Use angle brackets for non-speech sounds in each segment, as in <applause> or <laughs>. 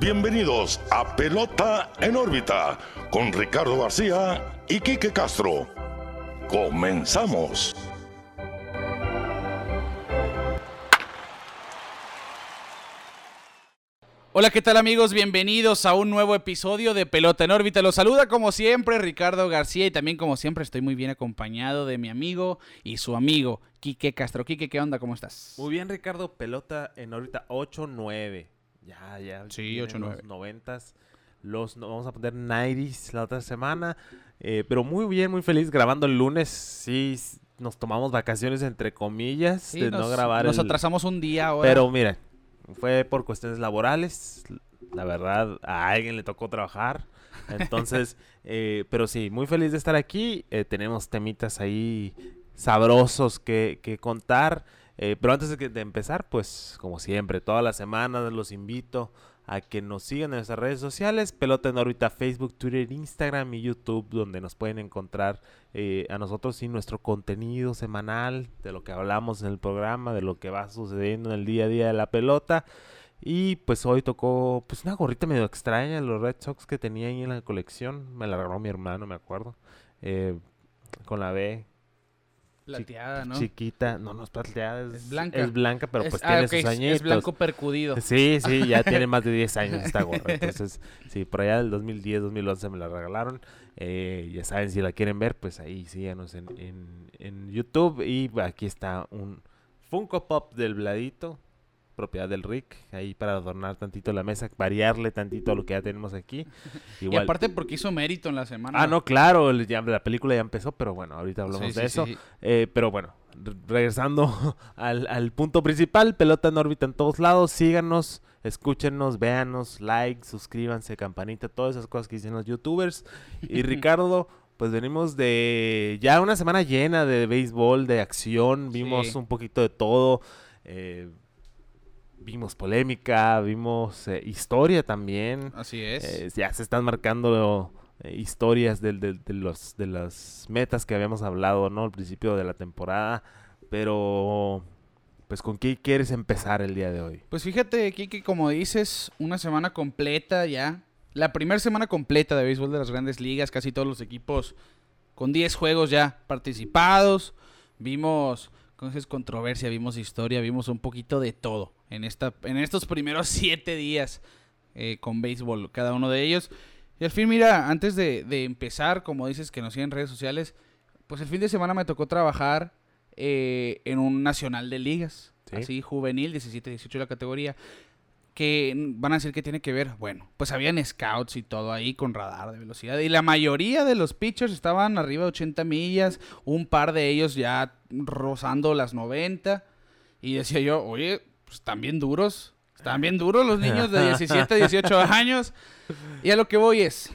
bienvenidos a Pelota en órbita con Ricardo García y Quique Castro. Comenzamos. Hola, ¿qué tal amigos? Bienvenidos a un nuevo episodio de Pelota en órbita. Los saluda como siempre Ricardo García y también como siempre estoy muy bien acompañado de mi amigo y su amigo Quique Castro. Quique, ¿qué onda? ¿Cómo estás? Muy bien, Ricardo. Pelota en órbita 8-9. Ya, ya. Sí, vienen 8-9. Los 90 Los no, vamos a poner 90s la otra semana. Eh, pero muy bien, muy feliz grabando el lunes. Sí, nos tomamos vacaciones entre comillas Sí, de nos, no grabar. nos el- atrasamos un día ahora. Pero miren, fue por cuestiones laborales. La verdad, a alguien le tocó trabajar. Entonces, <laughs> eh, pero sí, muy feliz de estar aquí. Eh, tenemos temitas ahí sabrosos que, que contar. Eh, pero antes de, empezar, pues como siempre, todas las semanas los invito a que nos sigan en nuestras redes sociales, Pelota en órbita, Facebook, Twitter, Instagram y YouTube, donde nos pueden encontrar eh, a nosotros y nuestro contenido semanal de lo que hablamos en el programa, de lo que va sucediendo en el día a día de la pelota. Y pues hoy tocó pues una gorrita medio extraña los Red Sox que tenía ahí en la colección. Me la regaló mi hermano, me acuerdo. Eh, con la B, Plateada, ¿no? chiquita. No, no es plateada, es, Es blanca. Es blanca, pero Es- pues ah, tiene ok, sus añitos. Es blanco percudido. Sí, sí, ya <laughs> tiene más de 10 años esta gorra. Entonces, sí, por allá del 2010, 2011 me la regalaron. Eh, ya saben, si la quieren ver, pues ahí síganos en, en, en YouTube. Y aquí está un Funko Pop del Bladito, propiedad del Rick, ahí para adornar tantito la mesa, variarle tantito a lo que ya tenemos aquí. <laughs> Y Igual. aparte porque hizo mérito en la semana. Ah, no, claro, ya- la película ya empezó, pero bueno, ahorita hablamos Sí, sí, de eso. sí. Eh, pero bueno, re- regresando <laughs> al, al punto principal, pelota en órbita en todos lados, síganos, escúchenos, véanos, like, suscríbanse, campanita, todas esas cosas que dicen los youtubers. Y <laughs> Ricardo, pues venimos de ya una semana llena de béisbol, de acción, vimos Sí. un poquito de todo. eh, Vimos polémica, vimos eh, historia también. Así es. Eh, ya se están marcando eh, historias de, los, de las metas que habíamos hablado, ¿no? Al principio de la temporada. Pero, pues, ¿con qué quieres empezar el día de hoy? Pues fíjate, Kiki, como dices, una semana completa ya. La primera semana completa de béisbol de las grandes ligas, casi todos los equipos con 10 juegos ya participados. Vimos, ¿cómo es controversia? Vimos historia, vimos un poquito de todo en, esta, en estos primeros <laughs> 7 días eh, con béisbol, cada uno de ellos. Y al fin, mira, antes de, de empezar, como dices que nos siguen en redes sociales, pues el fin de semana me tocó trabajar eh, en un nacional de ligas, Sí. así juvenil, 17-18 la categoría, que van a decir que tiene que ver, bueno, pues habían scouts y todo ahí con radar de velocidad, y la mayoría de los pitchers estaban arriba de 80 millas, un par de ellos ya rozando las 90, y decía yo, oye, pues están bien duros, están bien duros los niños de 17, 18 <laughs> años, y a lo que voy es,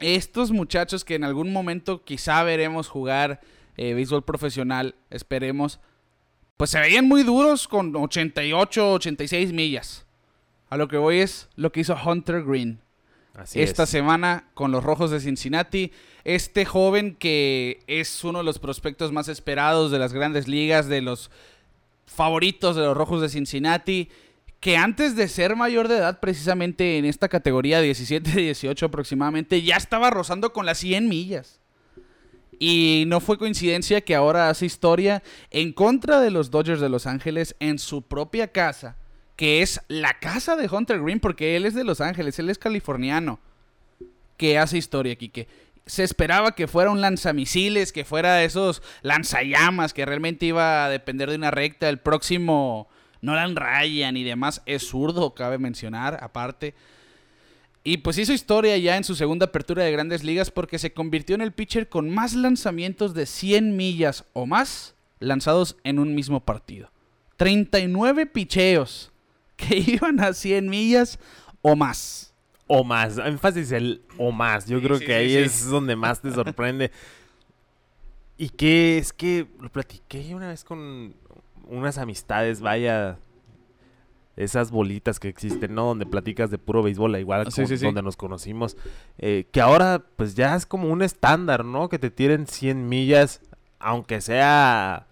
estos muchachos que en algún momento quizá veremos jugar eh, béisbol profesional, esperemos, pues se veían muy duros con 88, 86 millas. A lo que voy es lo que hizo Hunter Green Así esta es. semana con los Rojos de Cincinnati. Este joven que es uno de los prospectos más esperados de las grandes ligas, de los favoritos de los Rojos de Cincinnati, que antes de ser mayor de edad, precisamente en esta categoría 17-18 aproximadamente, ya estaba rozando con las 100 millas. Y no fue coincidencia que ahora hace historia en contra de los Dodgers de Los Ángeles en su propia casa, que es la casa de Hunter Green, porque él es de Los Ángeles, él es californiano, que hace historia, Kike. Se esperaba que fuera un lanzamisiles, que fuera esos lanzallamas, que realmente iba a depender de una recta. El próximo Nolan Ryan y demás es zurdo, cabe mencionar, aparte. Y pues hizo historia ya en su segunda apertura de grandes ligas porque se convirtió en el pitcher con más lanzamientos de 100 millas o más lanzados en un mismo partido. 39 picheos que <laughs> iban a 100 millas o más. O más, énfasis el o más. Yo Sí, creo sí, que sí, ahí sí. es donde más te sorprende. <laughs> y que es que lo platiqué una vez con unas amistades, vaya, esas bolitas que existen, ¿no? Donde platicas de puro béisbol, igual Sí, con- sí, sí. donde nos conocimos. eh, que ahora, pues ya es como un estándar, ¿no? Que te tiren 100 millas, aunque sea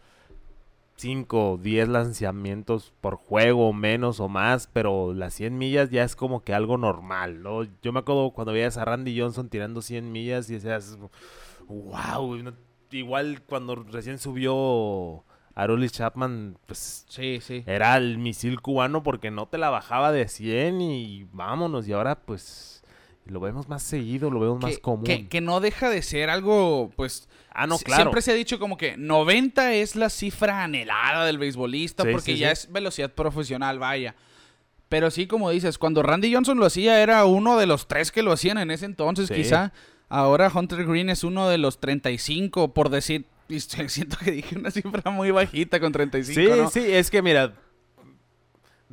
5 o 10 lanzamientos por juego, menos o más, pero las 100 millas ya es como que algo normal, ¿no? Yo me acuerdo cuando veías a Randy Johnson tirando 100 millas y decías, wow, igual cuando recién subió Arolis Chapman, pues sí, sí. era el misil cubano porque no te la bajaba de 100 y vámonos, y ahora pues lo vemos más seguido, lo vemos más común. Que, que no deja de ser algo, pues Ah, no, claro. Siempre se ha dicho como que 90 es la cifra anhelada del beisbolista porque ya es velocidad profesional, vaya. Pero sí, como dices, cuando Randy Johnson lo hacía era uno de los tres que lo hacían en ese entonces, quizá. Ahora Hunter Green es uno de los 35, por decir. <laughs> Siento que dije una cifra muy bajita con 35. Sí, sí, es que mira,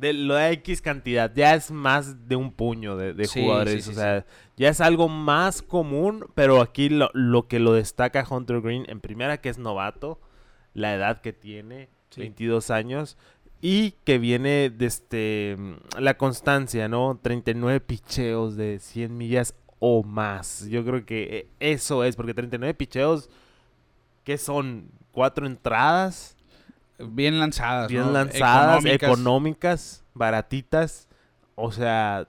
de lo de X cantidad, ya es más de un puño de, jugadores. o sea, ya es algo más común, pero aquí lo, lo, que lo destaca Hunter Green, en primera que es novato, la edad que tiene, 22 años, y que viene desde este, la constancia, ¿no? 39 picheos de 100 millas o más. Yo creo que eh, eso es, porque 39 picheos, ¿qué son? ¿Cuatro entradas? Bien lanzadas. Bien lanzadas, económicas. baratitas. O sea,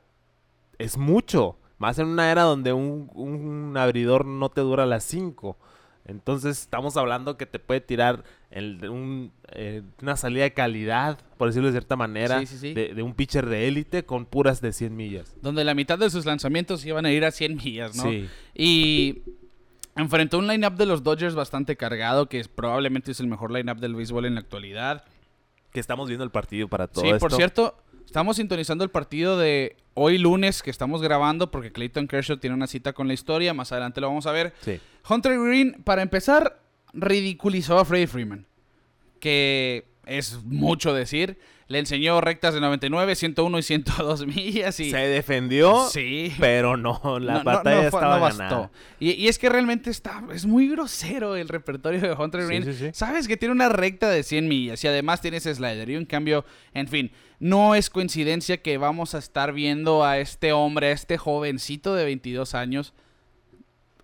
es mucho. Más en una era donde un, abridor no te dura las 5. Entonces estamos hablando que te puede tirar el, eh, una salida de calidad, por decirlo de cierta manera, De, de, un pitcher de élite con puras de 100 millas. Donde la mitad de sus lanzamientos iban a ir a 100 millas, ¿no? Sí. Y Enfrentó un lineup de los Dodgers bastante cargado, que probablemente es el mejor lineup del béisbol en la actualidad. Que estamos viendo el partido para todo Sí, por cierto, estamos sintonizando el partido de hoy lunes que estamos grabando porque Clayton Kershaw tiene una cita con la historia, más adelante lo vamos a ver. Sí. Hunter Green, para empezar, ridiculizó a Freddie Freeman, que es mucho decir. Le enseñó rectas de 99, 101 y 102 <laughs> millas y... Se defendió, sí. pero no, la batalla estaba ganada. Y, es que realmente está, es muy grosero el repertorio de Hunter Green. Sabes que tiene una recta de 100 millas y además tiene ese slider y un cambio, en fin, no es coincidencia que vamos a estar viendo a este hombre, a este jovencito de 22 años,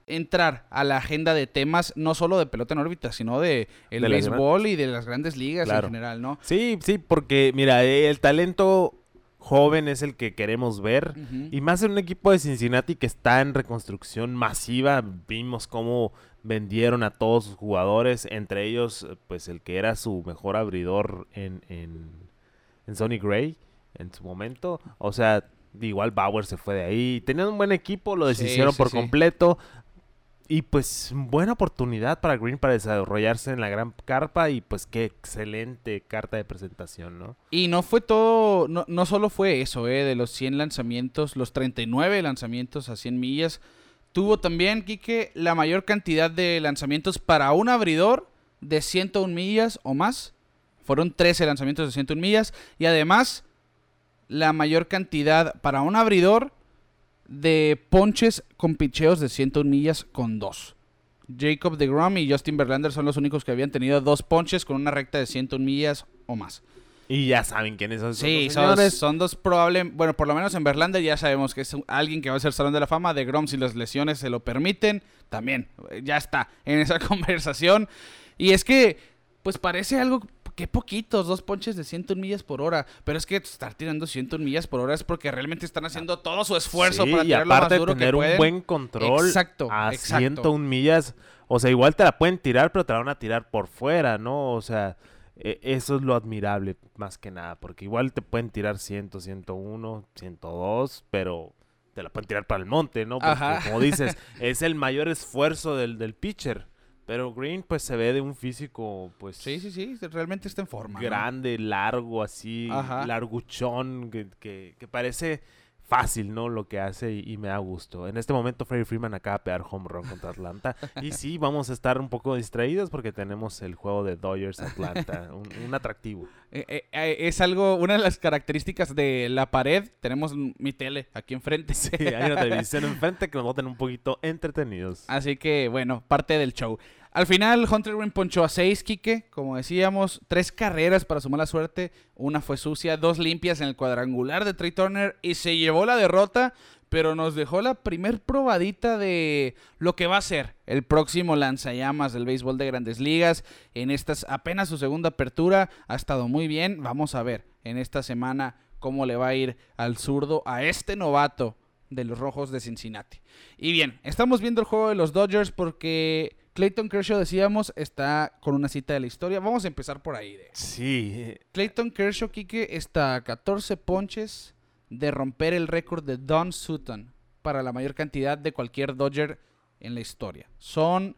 entrar a la agenda de temas no solo de pelota en órbita, sino de el béisbol y de las grandes ligas en general, ¿no? Sí, sí, porque mira, el talento joven es el que queremos ver. Y más en un equipo de Cincinnati que está en reconstrucción masiva, vimos cómo vendieron a todos sus jugadores, entre ellos pues el que era su mejor abridor en, en, en Sonny Gray en su momento, o sea, igual Bauer se fue de ahí, tenían un buen equipo, lo deshicieron por completo, y pues buena oportunidad para Green para desarrollarse en la gran carpa y pues qué excelente carta de presentación, ¿no? Y no fue todo, no, no solo fue eso, ¿eh? De los 100 lanzamientos, los 39 lanzamientos a 100 millas, tuvo también, Quique, la mayor cantidad de lanzamientos para un abridor de 101 millas o más. Fueron 13 lanzamientos de 101 millas y además la mayor cantidad para un abridor de ponches con picheos de 101 millas con dos. Jacob de Grom y Justin Verlander son los únicos que habían tenido dos ponches con una recta de 101 millas o más. Y ya saben quiénes son. Sí, son, son, dos probables. Bueno, por lo menos en Verlander ya sabemos que es alguien que va a ser Salón de la Fama. De Grom, si las lesiones se lo permiten, también. Ya está en esa <laughs> conversación. Y es que, pues parece algo qué poquitos, dos ponches de 101 millas por hora. Pero es que estar tirando 101 millas por hora es porque realmente están haciendo todo su esfuerzo para tirar lo más duro tener un buen control exacto, a 101 millas. O sea, igual te la pueden tirar, pero te la van a tirar por fuera, ¿no? O sea, e, eso es lo admirable más que nada. Porque igual te pueden tirar 100, 101, 102, pero te la pueden tirar para el monte, ¿no? Porque, como dices, <laughs> es el mayor esfuerzo del, del pitcher. Pero Green, pues se ve de un físico, pues. Sí, sí, sí, realmente está en forma. Grande, largo, así, larguchón, que, que, parece fácil, ¿no? Lo que hace y, me da gusto. En este momento, Freddie Freeman acaba de pegar home run contra Atlanta. <laughs> y sí, vamos a estar un poco distraídos porque tenemos el juego de Dodgers Atlanta, <laughs> un, atractivo. Eh, eh, eh, es algo, una de las características de la pared. Tenemos mi tele aquí enfrente. Sí, hay una televisión <laughs> enfrente que nos va a tener un poquito entretenidos. Así que, bueno, parte del show. Al final, Hunter Green ponchó a seis, Quique, como decíamos, tres carreras para su mala suerte. Una fue sucia, dos limpias en el cuadrangular de Trey Turner y se llevó la derrota, pero nos dejó la primer probadita de lo que va a ser el próximo lanzallamas del béisbol de grandes ligas. En esta apenas su segunda apertura, ha estado muy bien. Vamos a ver en esta semana cómo le va a ir al zurdo, a este novato de los Rojos de Cincinnati. Y bien, estamos viendo el juego de los Dodgers porque Clayton Kershaw, decíamos, está con una cita de la historia. Vamos a empezar por ahí. De. Sí. Clayton Kershaw, Kike, está a 14 ponches de romper el récord de Don Sutton para la mayor cantidad de cualquier Dodger en la historia. Son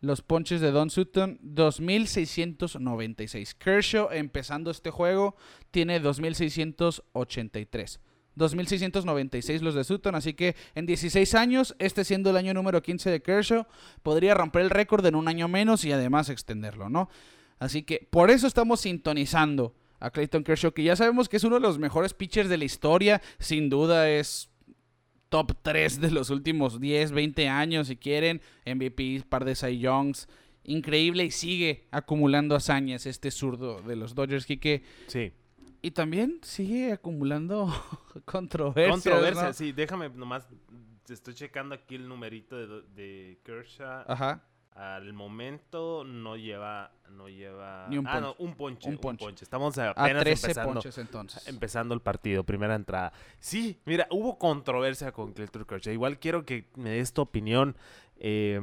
los ponches de Don Sutton, 2.696. Kershaw, empezando este juego, tiene 2.683. 2.696 los de Sutton, así que en 16 años, este siendo el año número 15 de Kershaw, podría romper el récord en un año menos y además extenderlo, ¿no? Así que por eso estamos sintonizando a Clayton Kershaw, que ya sabemos que es uno de los mejores pitchers de la historia, sin duda es top 3 de los últimos 10, 20 años, si quieren, MVP, par de Cy Youngs, increíble y sigue acumulando hazañas este zurdo de los Dodgers, que Sí. Y también sigue acumulando <laughs> controversias. Controversia, sí. Déjame nomás. Estoy checando aquí el numerito de, de Kershaw. Ajá. Al momento no lleva. No lleva. Ni un ah, no, un ponche. Un Un ponche. Estamos A apenas 13 empezando. ponches entonces. Empezando el partido, primera entrada. Sí, mira, hubo controversia con Clayton Kershaw. Igual quiero que me des tu opinión. Eh,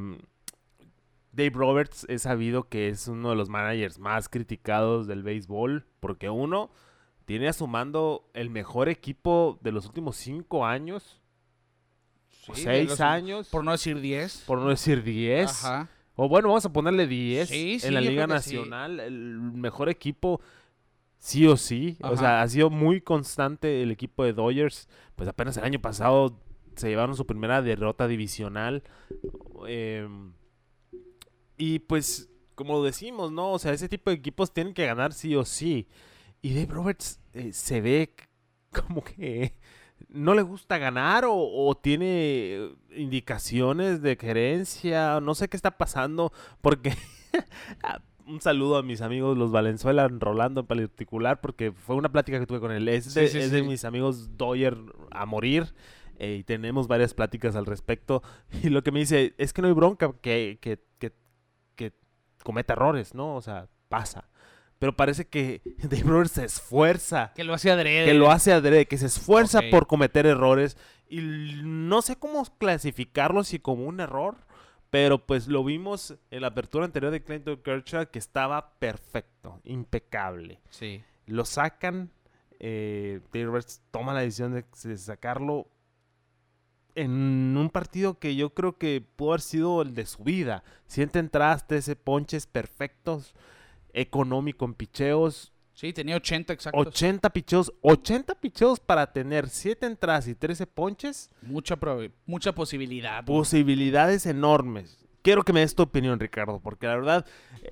Dave Roberts es sabido que es uno de los managers más criticados del béisbol. Porque uno tiene a su mando el mejor equipo de los últimos cinco años. o Sí, seis los- años. Por no decir 10. Por no decir 10. Ajá. O bueno, vamos a ponerle 10 Sí, sí, en la Liga. Nacional. El mejor equipo, sí o sí. O sea, ha sido muy constante el equipo de Dodgers. Pues apenas el año pasado se llevaron su primera derrota divisional. Em, y pues, como decimos, ¿no? O sea, ese tipo de equipos tienen que ganar sí o sí. Y Dave Roberts eh, se ve como que no le gusta ganar o, o tiene indicaciones de gerencia, no sé qué está pasando, porque <laughs> un saludo a mis amigos los Valenzuela, Rolando en particular, porque fue una plática que tuve con él. Es, de, sí, es de mis amigos Doyer a morir. eh, y tenemos varias pláticas al respecto. <laughs> Y lo que me dice es que no hay bronca que, que, que, que cometa errores, ¿no? O sea, pasa. Pero parece que <laughs> Dave Roberts se esfuerza Que lo hace adrede. que lo hace adrede, que se esfuerza por cometer errores y no sé cómo clasificarlo si como un error, pero pues lo vimos en la apertura anterior de Clayton Kershaw que estaba perfecto, impecable. Sí. Lo sacan, eh, Dave Roberts toma la decisión de, de sacarlo en un partido que yo creo que pudo haber sido el de su vida. Siete entradas, 13 ponches perfectos, económico en picheos, Sí, tenía 80 exactos. 80 picheos, 80 picheos para tener 7 entradas y 13 ponches, Mucha, mucha posibilidad. ¿no? posibilidades enormes. Quiero que me des tu opinión, Ricardo, porque la verdad,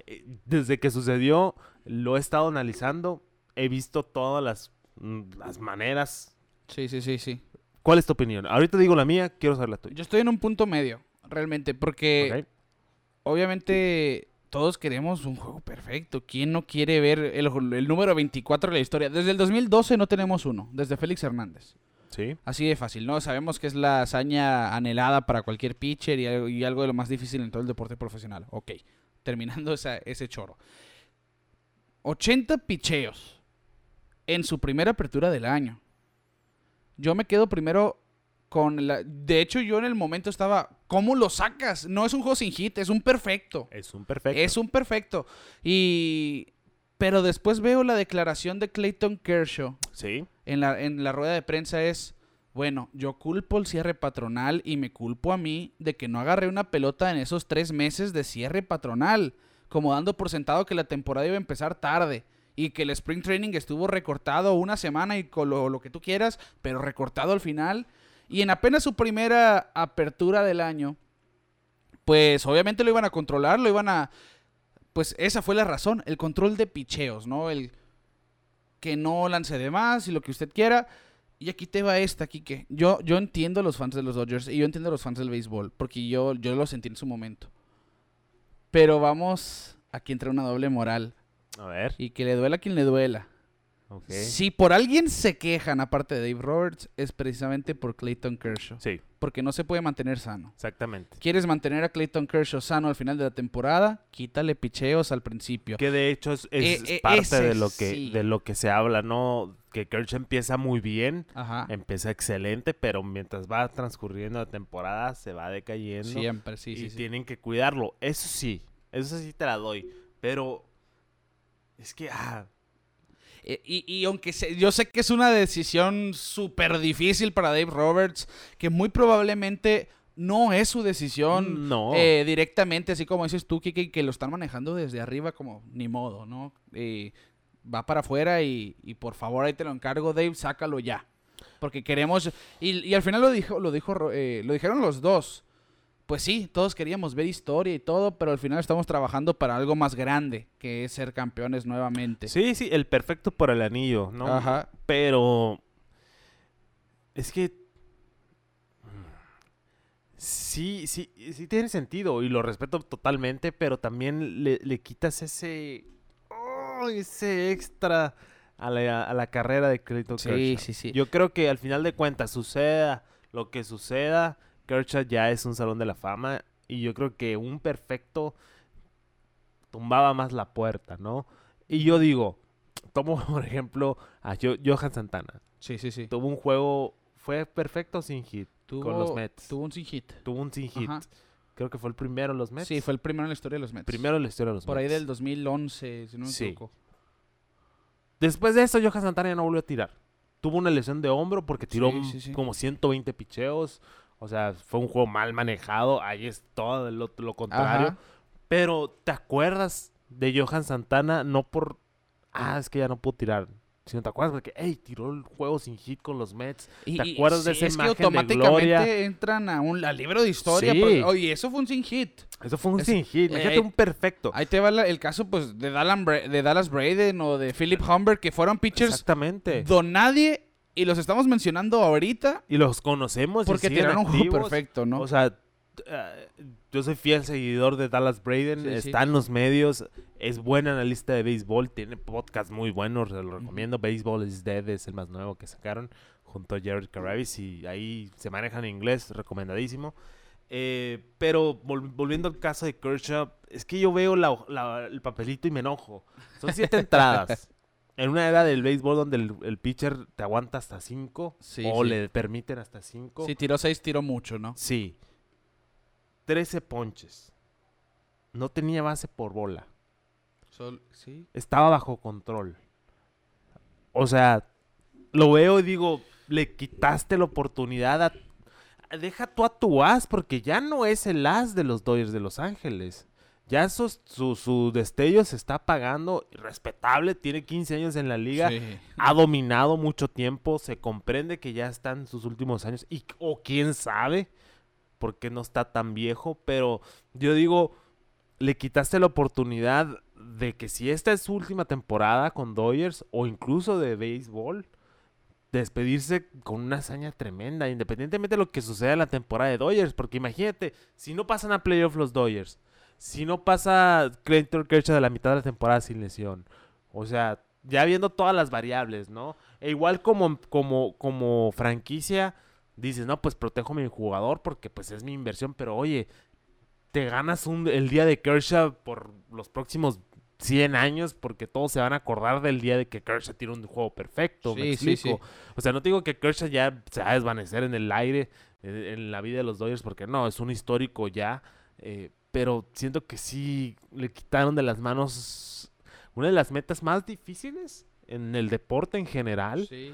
eh, desde que sucedió, lo he estado analizando, he visto todas las, mm, las maneras. Sí, sí, sí, sí. ¿Cuál es tu opinión? Ahorita digo la mía, quiero saber la tuya. Yo estoy en un punto medio, realmente, porque obviamente todos queremos un juego perfecto. ¿Quién no quiere ver el, el número 24 de la historia? Desde el 2012 no tenemos uno, desde Félix Hernández. Sí. Así de fácil, ¿no? Sabemos que es la hazaña anhelada para cualquier pitcher y algo, y algo de lo más difícil en todo el deporte profesional. Ok, <laughs> terminando esa- ese choro. 80 picheos en su primera apertura del año. Yo me quedo primero con la... De hecho, yo en el momento estaba... ¿Cómo lo sacas? No es un juego sin hit, es un perfecto. Es un perfecto. Es un perfecto. Y... Pero después veo la declaración de Clayton Kershaw Sí. en la, en la rueda de prensa es, bueno, yo culpo el cierre patronal y me culpo a mí de que no agarré una pelota en esos tres meses de cierre patronal, como dando por sentado que la temporada iba a empezar tarde y que el spring training estuvo recortado una semana y con lo, lo que tú quieras, pero recortado al final. Y en apenas su primera apertura del año, pues obviamente lo iban a controlar, lo iban a... Pues esa fue la razón, el control de picheos, ¿no? El que no lance de más y lo que usted quiera. Y aquí te va esta, Kike. Yo, yo entiendo a los fans de los Dodgers y yo entiendo a los fans del béisbol, porque yo, yo lo sentí en su momento. Pero vamos aquí entra una doble moral. A ver. Y que le duela a quien le duela. Si por alguien se quejan, aparte de Dave Roberts, es precisamente por Clayton Kershaw. Sí, Porque no se puede mantener sano. exactamente. ¿Quieres mantener a Clayton Kershaw sano al final de la temporada? Quítale picheos al principio. Que de hecho es, es Eh, eh, parte ese de lo que sí. de lo que se habla, ¿no? Que Kershaw empieza muy bien, Ajá. empieza excelente, pero mientras va transcurriendo la temporada se va decayendo Siempre, sí, y sí, sí. tienen que cuidarlo. Eso sí, eso sí te la doy, pero es que ah, Y, y aunque se- yo sé que es una decisión súper difícil para Dave Roberts, que muy probablemente no es su decisión no. eh, directamente, así como dices tú, Kike, que lo están manejando desde arriba como ni modo, ¿no? Eh, va para afuera y, y por favor ahí te lo encargo, Dave, sácalo ya. Porque queremos... Y, y al final lo dijo, lo dijo, eh, lo dijeron los dos. Pues sí, todos queríamos ver historia y todo, pero al final estamos trabajando para algo más grande, que es ser campeones nuevamente. Sí, sí, el perfecto por el anillo, ¿no? Ajá. Pero es que sí, sí, sí tiene sentido y lo respeto totalmente, pero también le, le quitas ese, oh, ese extra a la, a la carrera de Clayton Sí, Kershaw. sí, sí. Yo creo que al final de cuentas, suceda lo que suceda, Kershaw ya es un salón de la fama y yo creo que un perfecto tumbaba más la puerta, ¿no? Y yo digo, tomo <laughs> por ejemplo a Jo- Johan Santana. Sí, sí, sí. Tuvo un juego, fue perfecto sin hit Tuvo, con los Mets. Tuvo un sin hit. Tuvo un sin hit. Ajá. Creo que fue el primero en los Mets. Sí, fue el primero en la historia de los Mets. primero en la historia de los Por ahí Mets. del 2011, si no me Sí. equivoco. Después de eso, Johan Santana ya no volvió a tirar. Tuvo una lesión de hombro porque tiró Sí, sí, sí. como 120 picheos. O sea, fue un juego mal manejado. Ahí es todo lo, lo contrario. Ajá. Pero, ¿te acuerdas de Johan Santana? No por. Ah, es que ya no puedo tirar. Sino te acuerdas porque, hey, tiró el juego sin hit con los Mets. ¿Te y- acuerdas de sí, esa es que imagen de automáticamente gloria? entran a un al libro de historia. Sí. porque, Oye, eso fue un sin hit. Eso fue un Es- sin hit. Imagínate eh, un perfecto. Ahí te va la- el caso pues de, Dallan Bra- de Dallas Braden o de Philip Humber, que fueron pitchers Exactamente. don nadie y los estamos mencionando ahorita Y los conocemos. porque tiraron un juego perfecto, ¿no? O sea, eh, yo soy fiel seguidor de Dallas Braden. Sí, sí. está en los medios. Es buen analista de béisbol. Tiene podcast muy buenos. Se lo recomiendo. Baseball is Dead es el más nuevo que sacaron. Junto a Jared Carabis. Y ahí se maneja en inglés. Recomendadísimo. Eh, pero vol- volviendo al caso de Kershaw. Es que yo veo la- la- el papelito y me enojo. Son siete <laughs> entradas. En una era del béisbol donde el, el pitcher te aguanta hasta cinco. Sí, o sí. le permiten hasta cinco. si tiró seis, tiró mucho, ¿no? Sí. 13 ponches. No tenía base por bola. Sol- sí. Estaba bajo control. O sea, lo veo y digo, le quitaste la oportunidad a... Deja tú a tu as, porque ya no es el as de los Dodgers de Los Ángeles. Ya sus- su, su destello se está pagando. Respetable, tiene 15 años en la liga. Sí. Ha dominado mucho tiempo. Se comprende que ya está en sus últimos años. Y, o quién sabe por qué no está tan viejo. Pero yo digo, le quitaste la oportunidad de que si esta es su última temporada con Dodgers o incluso de béisbol, despedirse con una hazaña tremenda, independientemente de lo que suceda en la temporada de Dodgers. Porque imagínate, si no pasan a playoff los Dodgers, si no pasa Clayton Kershaw de la mitad de la temporada sin lesión, o sea, ya viendo todas las variables, ¿no? E igual como, como, como franquicia, dices, no, pues protejo a mi jugador porque pues es mi inversión, pero oye, te ganas un, el día de Kershaw por los próximos 100 años porque todos se van a acordar del día de que Kershaw tiró un juego perfecto, me Sí. O sea, no te digo que Kershaw ya se va a desvanecer en el aire, eh, en la vida de los Dodgers, porque no, es un histórico ya, eh, pero siento que sí le quitaron de las manos una de las metas más difíciles en el deporte en general, Sí.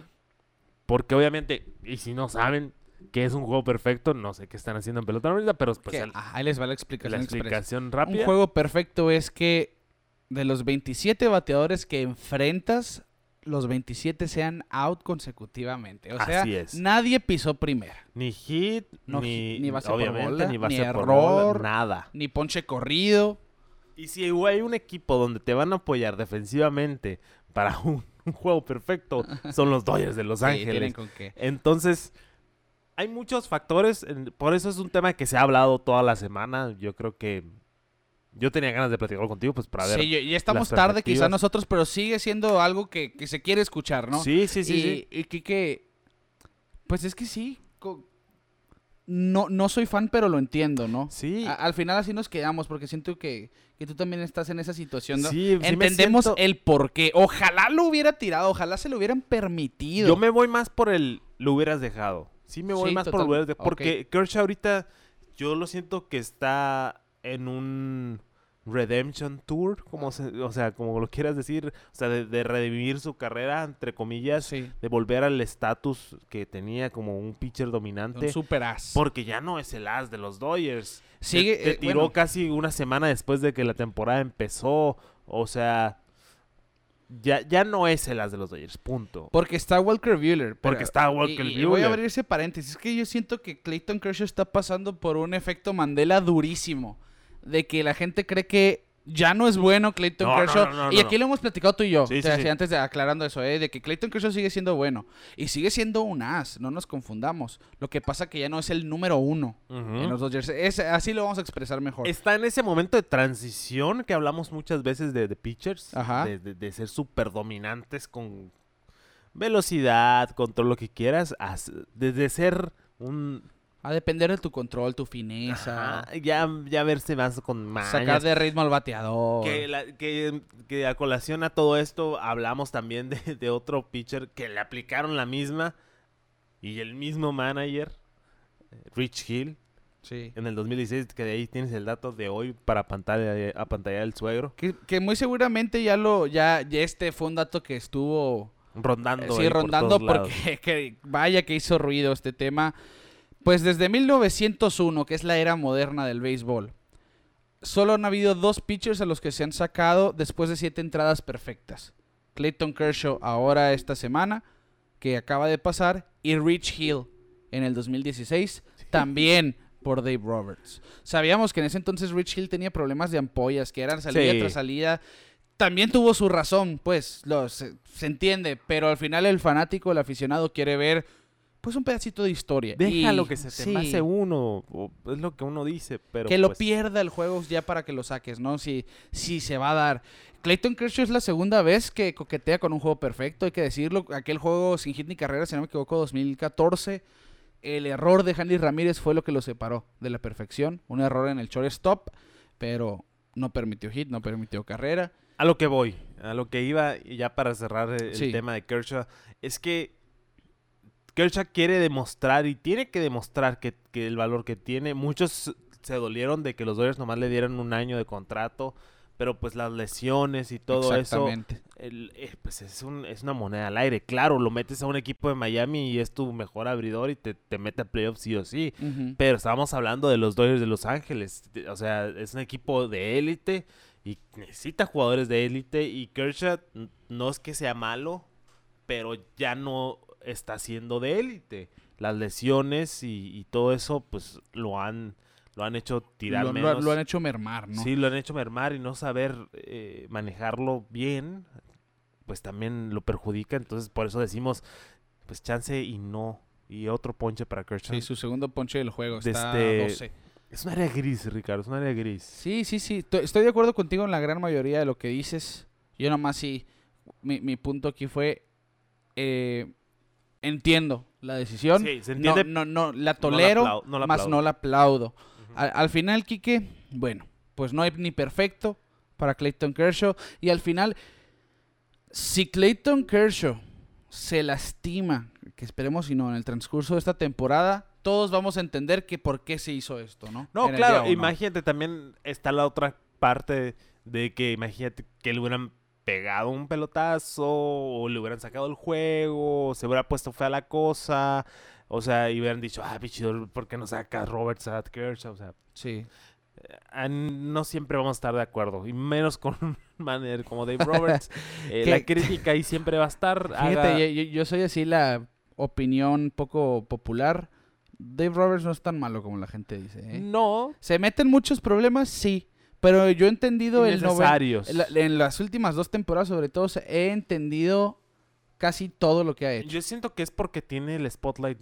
porque obviamente, y si no saben que es un juego perfecto, no sé qué están haciendo en pelota ahorita, pero pues el- ah, ahí les va la la explicación. express. explicación rápida. Un juego perfecto es que de los 27 bateadores que enfrentas, los 27 sean out consecutivamente. O sea, Así es. nadie pisó primero. Ni hit, No ni, hit, ni base por bola, ni base ni por bola, error. nada. Ni ponche corrido. Y si hay un equipo donde te van a apoyar defensivamente para <laughs> un, un juego perfecto, son los Dodgers de Los <laughs> Ángeles. con qué. Entonces, hay muchos factores, por eso es un tema que se ha hablado toda la semana. Yo creo que yo tenía ganas de platicarlo contigo, pues para ver. Sí, ya- estamos tarde quizá perspectivas. nosotros, pero sigue siendo algo que, que se quiere escuchar, ¿no? Sí, sí, sí. y, sí. y Quique, pues es que sí, no, no soy fan, pero lo entiendo, ¿no? Sí. A- al final así nos quedamos, porque siento que, que tú también estás en esa situación, ¿no? Sí, sí me Entendemos siento- el por qué. Ojalá lo hubiera tirado, ojalá se lo hubieran permitido. Yo me voy más por el lo hubieras dejado. Sí me voy Sí, más por total- lo hubieras dejado. Porque Kershaw ahorita yo lo siento que está en un redemption tour, como se- o sea, como lo quieras decir, o sea, de, de redimir su carrera entre comillas, Sí, de volver al estatus que tenía como un pitcher dominante. un super as. Porque ya no es el as de los Dodgers. Sigue, te, eh, tiró bueno. casi una semana después de que la temporada empezó. O sea, ya, ya no es el as de los Dodgers, punto. Porque está Walker Buehler. Porque está Walker y- y voy a abrir ese paréntesis. Es que yo siento que Clayton Kershaw está pasando por un efecto Mandela durísimo. De que la gente cree que ya no es bueno Clayton No, Kershaw. no, no, y aquí no. lo hemos platicado tú y yo. Sí, o sea, sí, sí, sí. antes de aclarando eso, ¿eh? de que Clayton Kershaw sigue siendo bueno. Y sigue siendo un as, no nos confundamos. Lo que pasa que ya no es el número uno en los Dodgers. Es, así lo vamos a expresar mejor. Está en ese momento de transición que hablamos muchas veces de, de pitchers. Ajá. De, de- de ser súper dominantes con velocidad, con todo lo que quieras. Desde ser un... A depender de tu control, tu fineza. Ajá, ya, ya verse más con más. Sacar de ritmo al bateador. Que, la- que, que a colación a todo esto hablamos también de, de otro pitcher que le aplicaron la misma y el mismo manager, Rich Hill, Sí. en el 2016, que de ahí tienes el dato de hoy para pantalla, a pantalla del suegro, Que, que muy seguramente ya lo, ya, ya este fue un dato que estuvo rondando. eh, sí, por rondando porque <laughs> que vaya que hizo ruido este tema. Pues desde 1901, que es la era moderna del béisbol, solo han habido dos pitchers a los que se han sacado después de siete entradas perfectas. Clayton Kershaw ahora esta semana, que acaba de pasar, y Rich Hill en el 2016, también por Dave Roberts. Sabíamos que en ese entonces Rich Hill tenía problemas de ampollas, que eran salida Sí. tras salida. También tuvo su razón, pues, lo, se, se entiende, pero al final el fanático, el aficionado quiere ver, pues, un pedacito de historia. Déjalo Y- que se te sí, pase uno, o es lo que uno dice, pero que lo pues, pierda el juego ya para que lo saques, ¿no? Si, si se va a dar. Clayton Kershaw es la segunda vez que coquetea con un juego perfecto, hay que decirlo. Aquel juego sin hit ni carrera, si no me equivoco, 2014. El error de Hanley Ramírez fue lo que lo separó de la perfección. Un error en el shortstop, pero no permitió hit, no permitió carrera. A lo que voy, a lo que iba, ya para cerrar el, el Sí. tema de Kershaw, es que Kershaw quiere demostrar y tiene que demostrar que, que el valor que tiene. Muchos se dolieron de que los Dodgers nomás le dieran un año de contrato, pero pues las lesiones y todo eso, Exactamente. el- eh, pues es, un- es una moneda al aire. Claro, lo metes a un equipo de Miami y es tu mejor abridor y te, te mete a playoffs sí o sí. Pero estábamos hablando de los Dodgers de Los Ángeles. O sea, es un equipo de élite y necesita jugadores de élite. Y Kershaw no es que sea malo, pero ya no está siendo de élite. Las lesiones y, y todo eso, pues lo han, lo han hecho tirar lo, menos. lo han hecho mermar, ¿no? Sí, lo han hecho mermar y no saber eh, manejarlo bien, pues también lo perjudica. Entonces, por eso decimos, pues chance y no. Y otro ponche para Kershaw. Sí, su segundo ponche del juego está Desde- 12. Es un área gris, Ricardo, es un área gris. Sí, sí, sí. to- Estoy de acuerdo contigo en la gran mayoría de lo que dices. Yo nomás sí. Mi, mi punto aquí fue. eh, entiendo la decisión. Sí, se No, entiende. no, no, la no la tolero, no la más no la aplaudo. Al, al final, Quique, bueno, pues no hay ni perfecto para Clayton Kershaw. Y al final, si Clayton Kershaw se lastima, que esperemos y no, en el transcurso de esta temporada, todos vamos a entender que por qué se hizo esto, ¿no? No, En el claro, imagínate, también está la otra parte de que imagínate que le hubieran pegado un pelotazo o le hubieran sacado el juego, o se hubiera puesto fea la cosa, o sea, y hubieran dicho, ah, bicho, ¿por qué no sacas Roberts a Kershaw? O sea, Sí. ah, no siempre vamos a estar de acuerdo, y menos con <laughs> un manager como Dave Roberts. <laughs> Eh, la crítica ahí siempre va a estar. Fíjate, haga- yo, yo- yo soy así la opinión poco popular. Dave Roberts no es tan malo como la gente dice. ¿eh? No, ¿Se meten muchos problemas? Sí. Pero yo he entendido el noven- necesarios. en, la- en las últimas dos temporadas, sobre todo, he entendido casi todo lo que ha hecho. Yo siento que es porque tiene el spotlight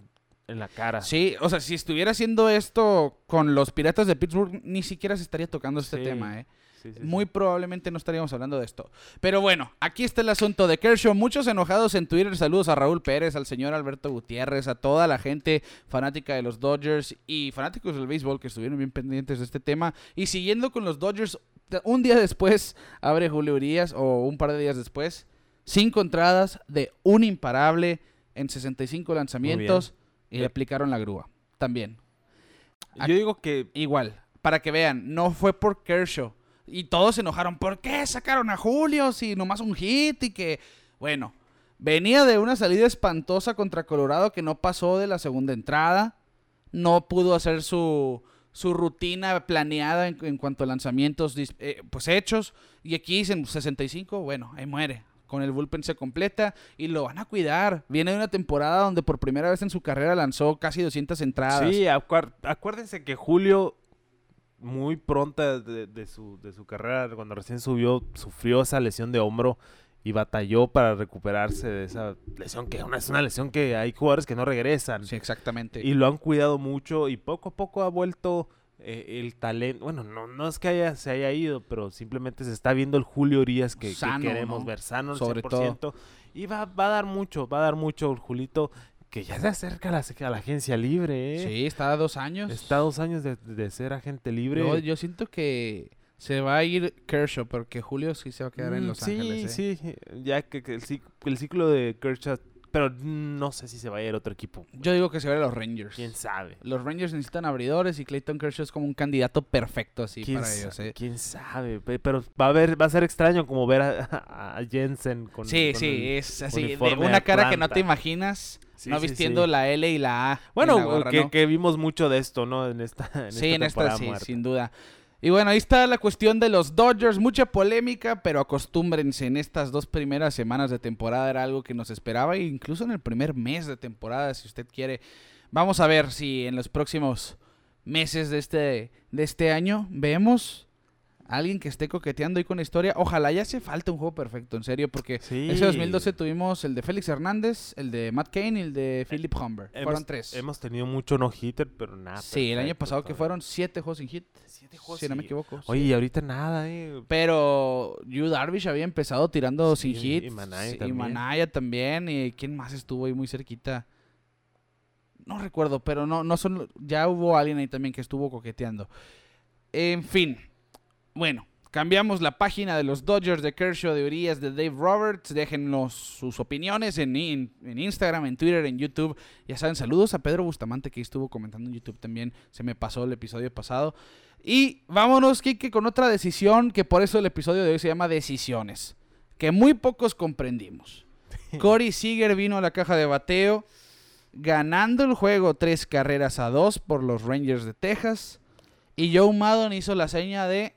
en la cara. Sí, o sea, si estuviera haciendo esto con los Piratas de Pittsburgh, ni siquiera se estaría tocando este Sí. tema, ¿eh? Sí, sí, Muy probablemente no estaríamos hablando de esto. Pero bueno, aquí está el asunto de Kershaw. Muchos enojados en Twitter. Saludos a Raúl Pérez, al señor Alberto Gutiérrez, a toda la gente fanática de los Dodgers y fanáticos del béisbol que estuvieron bien pendientes de este tema. Y siguiendo con los Dodgers, un día después abre Julio Urias, o un par de días después, cinco entradas de un imparable en 65 lanzamientos y le aplicaron la grúa. También. Yo digo que Igual, para que vean, no fue por Kershaw. Y todos se enojaron. ¿Por qué sacaron a Julio si nomás un hit y que... Bueno, venía de una salida espantosa contra Colorado que no pasó de la segunda entrada. No pudo hacer su, su rutina planeada en, en cuanto a lanzamientos eh, pues hechos. Y aquí en 65, bueno, ahí muere. Con el bullpen se completa y lo van a cuidar. Viene de una temporada donde por primera vez en su carrera lanzó casi 200 entradas. Sí, acuérdense que Julio, muy pronta de, de su, de su carrera, cuando recién subió, sufrió esa lesión de hombro y batalló para recuperarse de esa lesión, que es una lesión que hay jugadores que no regresan. Sí, exactamente. Y lo han cuidado mucho y poco a poco ha vuelto eh, el talento. Bueno, no, no es que haya, se haya ido, pero simplemente se está viendo el Julio Urias que, que Sano, queremos ¿no? ver sano al Sobre 100%. Y va, va a dar mucho, va a dar mucho el Julito, que ya se acerca a la, a la agencia libre, ¿eh? Sí, está a dos años. Está a dos años de, de ser agente libre. Yo, yo siento que se va a ir Kershaw porque Julio sí se va a quedar en Mm, Los sí, Ángeles. ¿eh? sí, ya que, que el, el ciclo de Kershaw, pero no sé si se va a ir otro equipo. Yo digo que se va a ir a los Rangers. ¿Quién sabe? Los Rangers necesitan abridores y Clayton Kershaw es como un candidato perfecto así ¿Quién, para ellos. ¿eh? quién sabe? Pe- Pero va a ver, va a ser extraño como ver a, a Jensen con Sí, con sí, el- es así, de una cara que no te imaginas, Sí, no sí, vistiendo sí. la L y la A. en Bueno, la gorra, que, ¿no? que vimos mucho de esto, ¿no? En esta, en sí, en esta sí, muerta. sin duda. Y bueno, ahí está la cuestión de los Dodgers. Mucha polémica, pero acostúmbrense. En estas dos primeras semanas de temporada era algo que nos esperaba, e incluso en el primer mes de temporada, si usted quiere. Vamos a ver si en los próximos meses de este, de este año vemos alguien que esté coqueteando ahí con la historia. Ojalá ya hace falta un juego perfecto, en serio, porque Sí. ese 2012 tuvimos el de Félix Hernández, el de Matt Cain y el de Philip Humber. Hemos, Fueron tres. Hemos tenido mucho no-hitter, pero nada. Sí, el año pasado que fueron siete juegos sin hit. Siete juegos Si no me equivoco. sí. Oye, y ahorita nada, ¿eh? Pero Yu Darvish había empezado tirando sin y hit. Manaya y también. Manaya también. ¿Y quién más estuvo ahí muy cerquita? No recuerdo, pero no, no son. Ya hubo alguien ahí también que estuvo coqueteando. En fin. Bueno, cambiamos la página de los Dodgers de Kershaw, de Urias, de Dave Roberts. Déjenos sus opiniones en, en Instagram, en Twitter, en YouTube. Ya saben, saludos a Pedro Bustamante que estuvo comentando en YouTube también. Se me pasó el episodio pasado. Y vámonos, Kike, con otra decisión que por eso el episodio de hoy se llama Decisiones. Que muy pocos comprendimos. <laughs> Corey Seager vino a la caja de bateo, ganando el juego tres carreras a dos por los Rangers de Texas. Y Joe Maddon hizo la seña de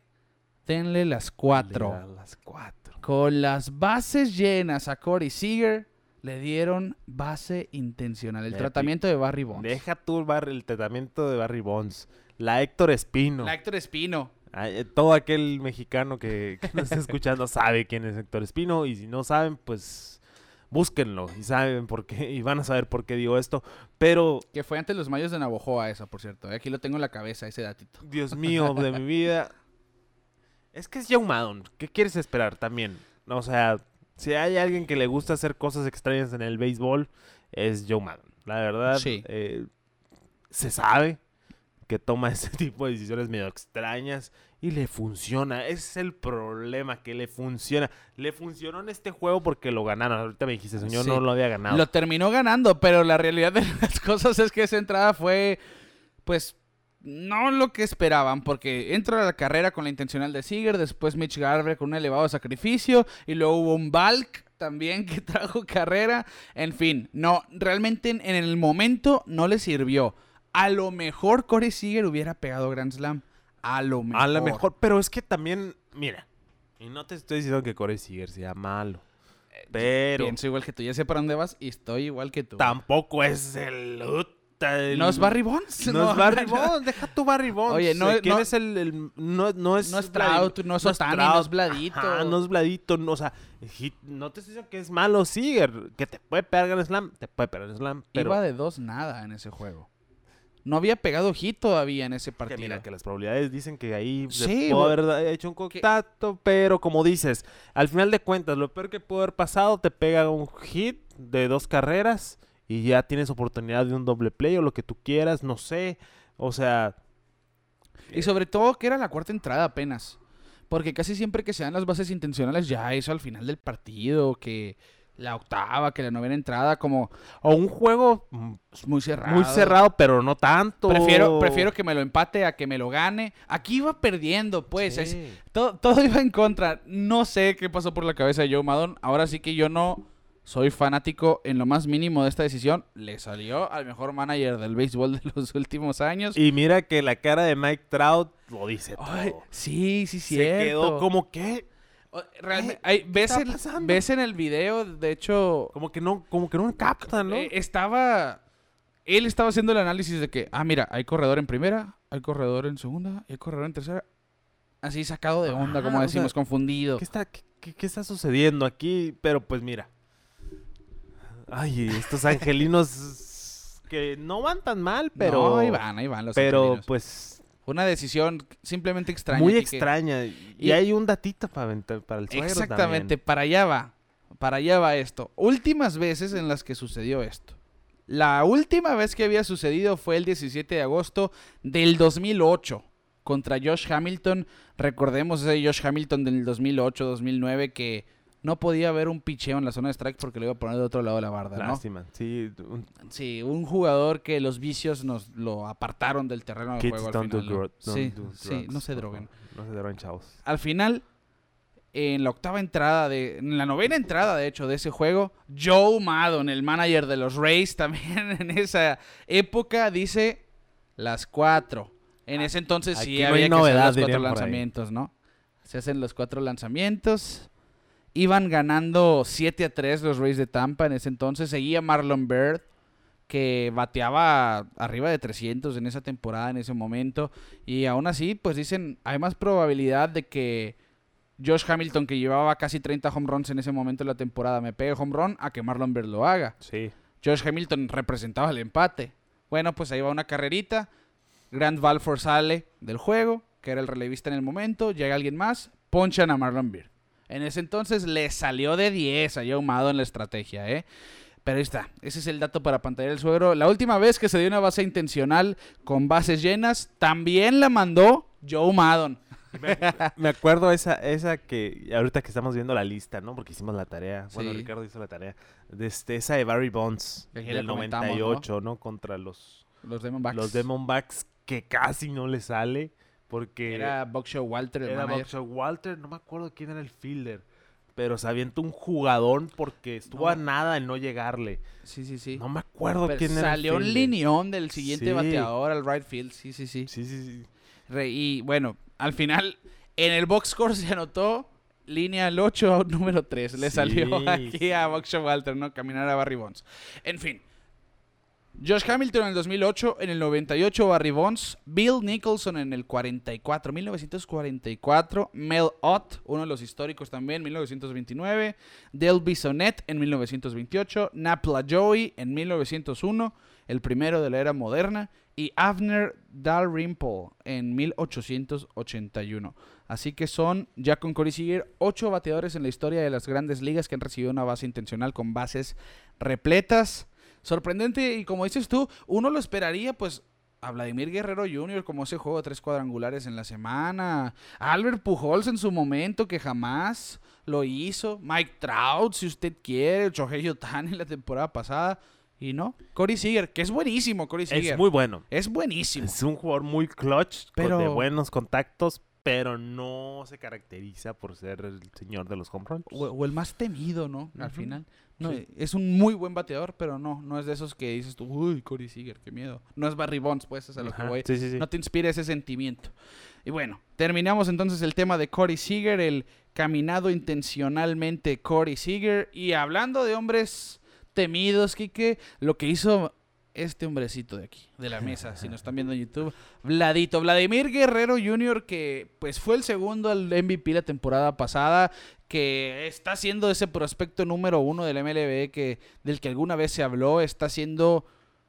denle las cuatro. Le Las cuatro. Con las bases llenas a Corey Seager, le dieron base intencional. El tratamiento de Barry Bonds. Deja tú el, tratamiento de Barry Bonds. La Héctor Espino. La Héctor Espino. Ay, eh, Todo aquel mexicano que, que nos está escuchando <laughs> sabe quién es Héctor Espino. Y si no saben, pues búsquenlo. Y saben por qué. Y van a saber por qué digo esto. Pero, Que fue antes los mayos de Navojoa, esa, por cierto. ¿eh? Aquí lo tengo en la cabeza, ese datito. Dios mío, de mi vida. Es que es Joe Maddon. ¿Qué quieres esperar también? O sea, si hay alguien que le gusta hacer cosas extrañas en el béisbol, es Joe Maddon. La verdad, Sí. eh, se sabe que toma <laughs> ese tipo de decisiones medio extrañas y le funciona. Ese es el problema, que le funciona. Le funcionó en este juego porque lo ganaron. Ahorita me dijiste, señor, Sí. no lo había ganado. Lo terminó ganando, pero la realidad de <laughs> las cosas es que esa entrada fue, pues, no lo que esperaban, porque entra a la carrera con la intencional de Seager, después Mitch Garver con un elevado sacrificio, y luego hubo un Balk también <laughs> que trajo carrera. En fin, no, realmente en, en el momento no le sirvió. A lo mejor Corey Seager hubiera pegado Grand Slam. A lo mejor. A lo mejor, pero es que también, mira, y no te estoy diciendo que Corey Seager sea malo, pero Pienso igual que tú, ya sé para dónde vas y estoy igual que tú. tampoco es el... el- ¿No es Barry Bonds? <laughs> No, es Barry Bonds, deja tu Barry Bonds. Oye, no es- ¿Quién no- es el, el- no, no es No es Trout, no es Otani, no es Bladito. Ajá, no es Bladito, no, o sea, hit- no te estoy diciendo que es malo Seager, que te puede pegar en slam, te puede pegar en slam, pero Iba de dos nada en ese juego. No había pegado hit todavía en ese que partido. mira que las probabilidades dicen que ahí Sí, pudo haber hecho un contacto, pero como dices, al final de cuentas, lo peor que pudo haber pasado, te pega un hit de dos carreras y ya tienes oportunidad de un doble play o lo que tú quieras, no sé, o sea, Y sobre todo que era la cuarta entrada apenas. Porque casi siempre que se dan las bases intencionales ya eso al final del partido, que la octava, que la novena entrada, como o un juego muy cerrado. muy cerrado, pero no tanto. Prefiero, prefiero que me lo empate a que me lo gane. Aquí iba perdiendo, pues. Sí. es- todo, todo iba en contra. No sé qué pasó por la cabeza de Joe Maddon. Ahora sí que yo no soy fanático en lo más mínimo de esta decisión. Le salió al mejor manager del béisbol de los <laughs> últimos años. Y mira que la cara de Mike Trout lo dice todo. Ay, sí, sí, Se cierto. quedó como que, Realmente, ¿Qué hay- ves, el- ves en el video, de hecho, como que no, como que no capta, ¿no? eh, estaba. Él estaba haciendo el análisis de que, ah, mira, hay corredor en primera, hay corredor en segunda, hay corredor en tercera. Así sacado de onda, como decimos, sea, confundido. ¿Qué está, qué, qué- qué está sucediendo aquí? Pero pues mira. Ay, estos angelinos que no van tan mal, pero. No, ahí van, ahí van los pero angelinos. pues una decisión simplemente extraña. muy extraña. Y, Y- hay un datito para, para el suegro Exactamente, también. para allá va. Para allá va esto. Últimas veces en las que sucedió esto. La última vez que había sucedido fue el 17 de agosto del 2008 contra Josh Hamilton. Recordemos ese Josh Hamilton del 2008-2009 que no podía haber un picheo en la zona de strike porque lo iba a poner de otro lado de la barda, ¿no? Lástima. Sí, un- Sí, un jugador que los vicios nos lo apartaron del terreno de juego al do final. ¿no? don't Sí, do sí, no se droguen. No se droguen, chavos. al final, en la octava entrada, de, en la novena entrada, de hecho, de ese juego, Joe Maddon, el manager de los Rays, <laughs> también en esa época, dice las cuatro. En ese entonces sí no había que hacer novedad, los cuatro lanzamientos, ¿no? Se hacen los cuatro lanzamientos. Iban ganando 7 a 3 los Rays de Tampa en ese entonces. Seguía Marlon Bird, que bateaba arriba de 300 en esa temporada, en ese momento. Y aún así, pues dicen, hay más probabilidad de que Josh Hamilton, que llevaba casi 30 home runs en ese momento de la temporada, me pegue home run a que Marlon Bird lo haga. Sí. Josh Hamilton representaba el empate. Bueno, pues ahí va una carrerita. Grant Balfour sale del juego, que era el relevista en el momento. Llega alguien más, ponchan a Marlon Beer. En ese entonces le salió de 10 a Joe Maddon la estrategia, ¿eh? Pero ahí está, ese es el dato para pantalla el suegro. La última vez que se dio una base intencional con bases llenas, también la mandó Joe Maddon. Me acuerdo esa, esa que ahorita que estamos viendo la lista, ¿no? Porque hicimos la tarea. Bueno, Sí. Ricardo hizo la tarea. De este, esa de Barry Bonds del la comentamos, 98, ¿no? Contra los, Los Diamondbacks. los Demonbacks que casi no le sale porque Era Buckshaw Walter, el era. Buckshaw Walter, no me acuerdo quién era el fielder, pero se avienta un jugadón porque estuvo No. a nada en no llegarle. Sí, sí, sí. No me acuerdo Pero quién era. el salió un lineón del siguiente Sí. bateador al right field. Sí, sí, sí. Sí, sí, sí. Re- y bueno, al final, en el box score se anotó línea al 8, out <laughs> número 3. Le Sí. salió <laughs> aquí a Buckshaw Walter, ¿no? Caminar a Barry Bonds. En fin. Josh Hamilton en el 2008, en el 98 Barry Bonds, Bill Nicholson en el 44, 1944, Mel Ott, uno de los históricos también, 1929, Del Bisonet en 1928, Napla Joey en 1901, el primero de la era moderna, y Avner Dalrymple en 1881. Así que son, ya con Corey ocho bateadores en la historia de las grandes ligas que han recibido una base intencional con bases repletas. Sorprendente, y como dices tú, uno lo esperaría, pues, a Vladimir Guerrero Jr., como ese juego de tres cuadrangulares en la semana. A Albert Pujols en su momento, que jamás lo hizo. Mike Trout, si usted quiere. Shohei Otani la temporada pasada. Y no, Corey Seager, que es buenísimo, Corey Seager. Es muy bueno. Es buenísimo. Es un jugador muy clutch, con- de Pero- buenos contactos, pero no se caracteriza por ser el señor de los home runs. O, o el más temido, ¿no? Al final. No, Sí. Es un muy buen bateador, pero no, no es de esos que dices tú, uy, Corey Seager, qué miedo. No es Barry Bonds, pues, es a lo que voy. Sí, sí, sí. No te inspira ese sentimiento. Y bueno, terminamos entonces el tema de Corey Seager, el caminado intencionalmente Corey Seager. Y hablando de hombres temidos, Kike, lo que hizo este hombrecito de aquí, de la <laughs> mesa, si nos están viendo en YouTube, Vladito, Vladimir Guerrero Jr., que pues fue el segundo al MVP la temporada pasada, que está siendo ese prospecto número uno del MLB que, del que alguna vez se habló, está siendo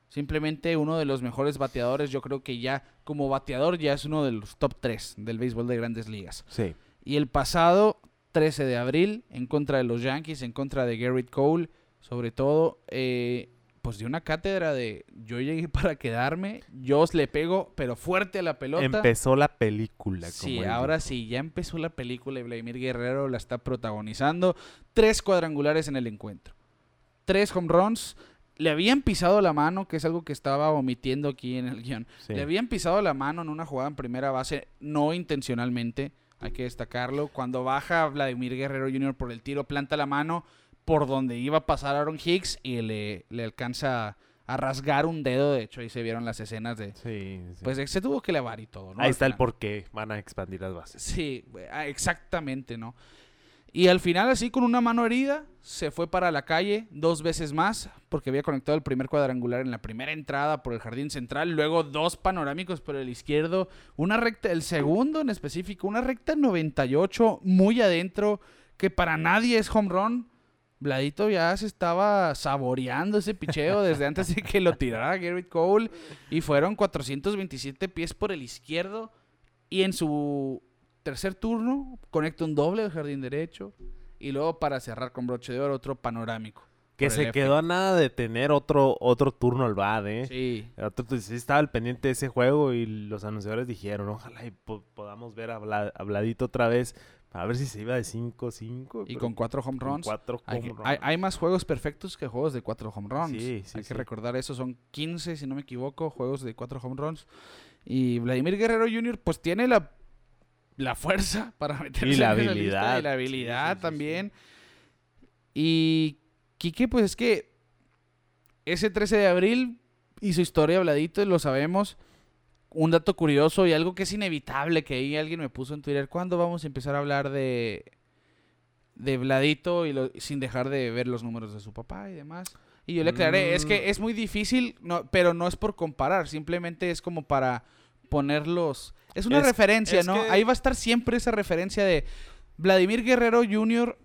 simplemente uno de los mejores bateadores, yo creo que ya como bateador ya es uno de los top tres del béisbol de grandes ligas. Sí. Y el pasado 13 de abril, en contra de los Yankees, en contra de Garrett Cole, sobre todo, eh, pues de una cátedra de yo llegué <laughs> para quedarme, yo os le pego, pero fuerte a la pelota. Empezó la película. Sí, como ahora dijo. sí, ya empezó la película y Vladimir Guerrero la está protagonizando. Tres cuadrangulares en el encuentro. Tres home runs. Le habían pisado la mano, que es algo que estaba omitiendo aquí en el guion. Sí. Le habían pisado la mano en una jugada en primera base, no intencionalmente, hay que destacarlo. Cuando baja Vladimir Guerrero Jr. por el tiro, planta la mano por donde iba a pasar Aaron Hicks y le, le alcanza a rasgar un dedo. De hecho, ahí se vieron las escenas de... Sí, sí. Pues se tuvo que lavar y todo, ¿no? Ahí Al está el por qué van a expandir las bases. Sí, ah, exactamente, ¿no? Y al final, así con una mano herida, se fue para la calle dos veces más, porque había conectado el primer cuadrangular en la primera entrada por el jardín central, luego dos panorámicos por el izquierdo, una recta, el segundo en específico, una recta 98 muy adentro, que para nadie es home run. Vladito ya se estaba saboreando ese picheo desde antes de que lo tirara Garrett Cole. Y fueron 427 pies por el izquierdo. Y en su tercer turno conecta un doble del jardín derecho. Y luego para cerrar con broche de oro otro panorámico. Que se quedó a nada de tener otro, otro turno al BAD, ¿eh? Sí. Otro- sí estaba al pendiente de ese juego y los anunciadores dijeron, ojalá y po- podamos ver a, a Vladito otra vez, a ver si se iba de 5-5. Y con cuatro home con runs. cuatro Hay, home que- runs. hay- hay más juegos perfectos que juegos de cuatro home runs. Sí, sí, hay que recordar eso. Son 15, si no me equivoco, juegos de cuatro home runs. Y Vladimir Guerrero Jr. pues tiene la, la fuerza <laughs> para meterse la en esa lista habilidad. Y la habilidad también. Y Quique, pues es que ese 13 de abril hizo historia Vladito, lo sabemos. Un dato curioso y algo que es inevitable que ahí alguien me puso en Twitter. ¿Cuándo vamos a empezar a hablar de, de Vladito y lo- sin dejar de ver los números de su papá y demás? Y yo le aclaré, es Mm. que es muy difícil, no, pero no es por comparar, simplemente es como para ponerlos... Es una Es- referencia, es ¿no? que- Ahí va a estar siempre esa referencia de Vladimir Guerrero Jr.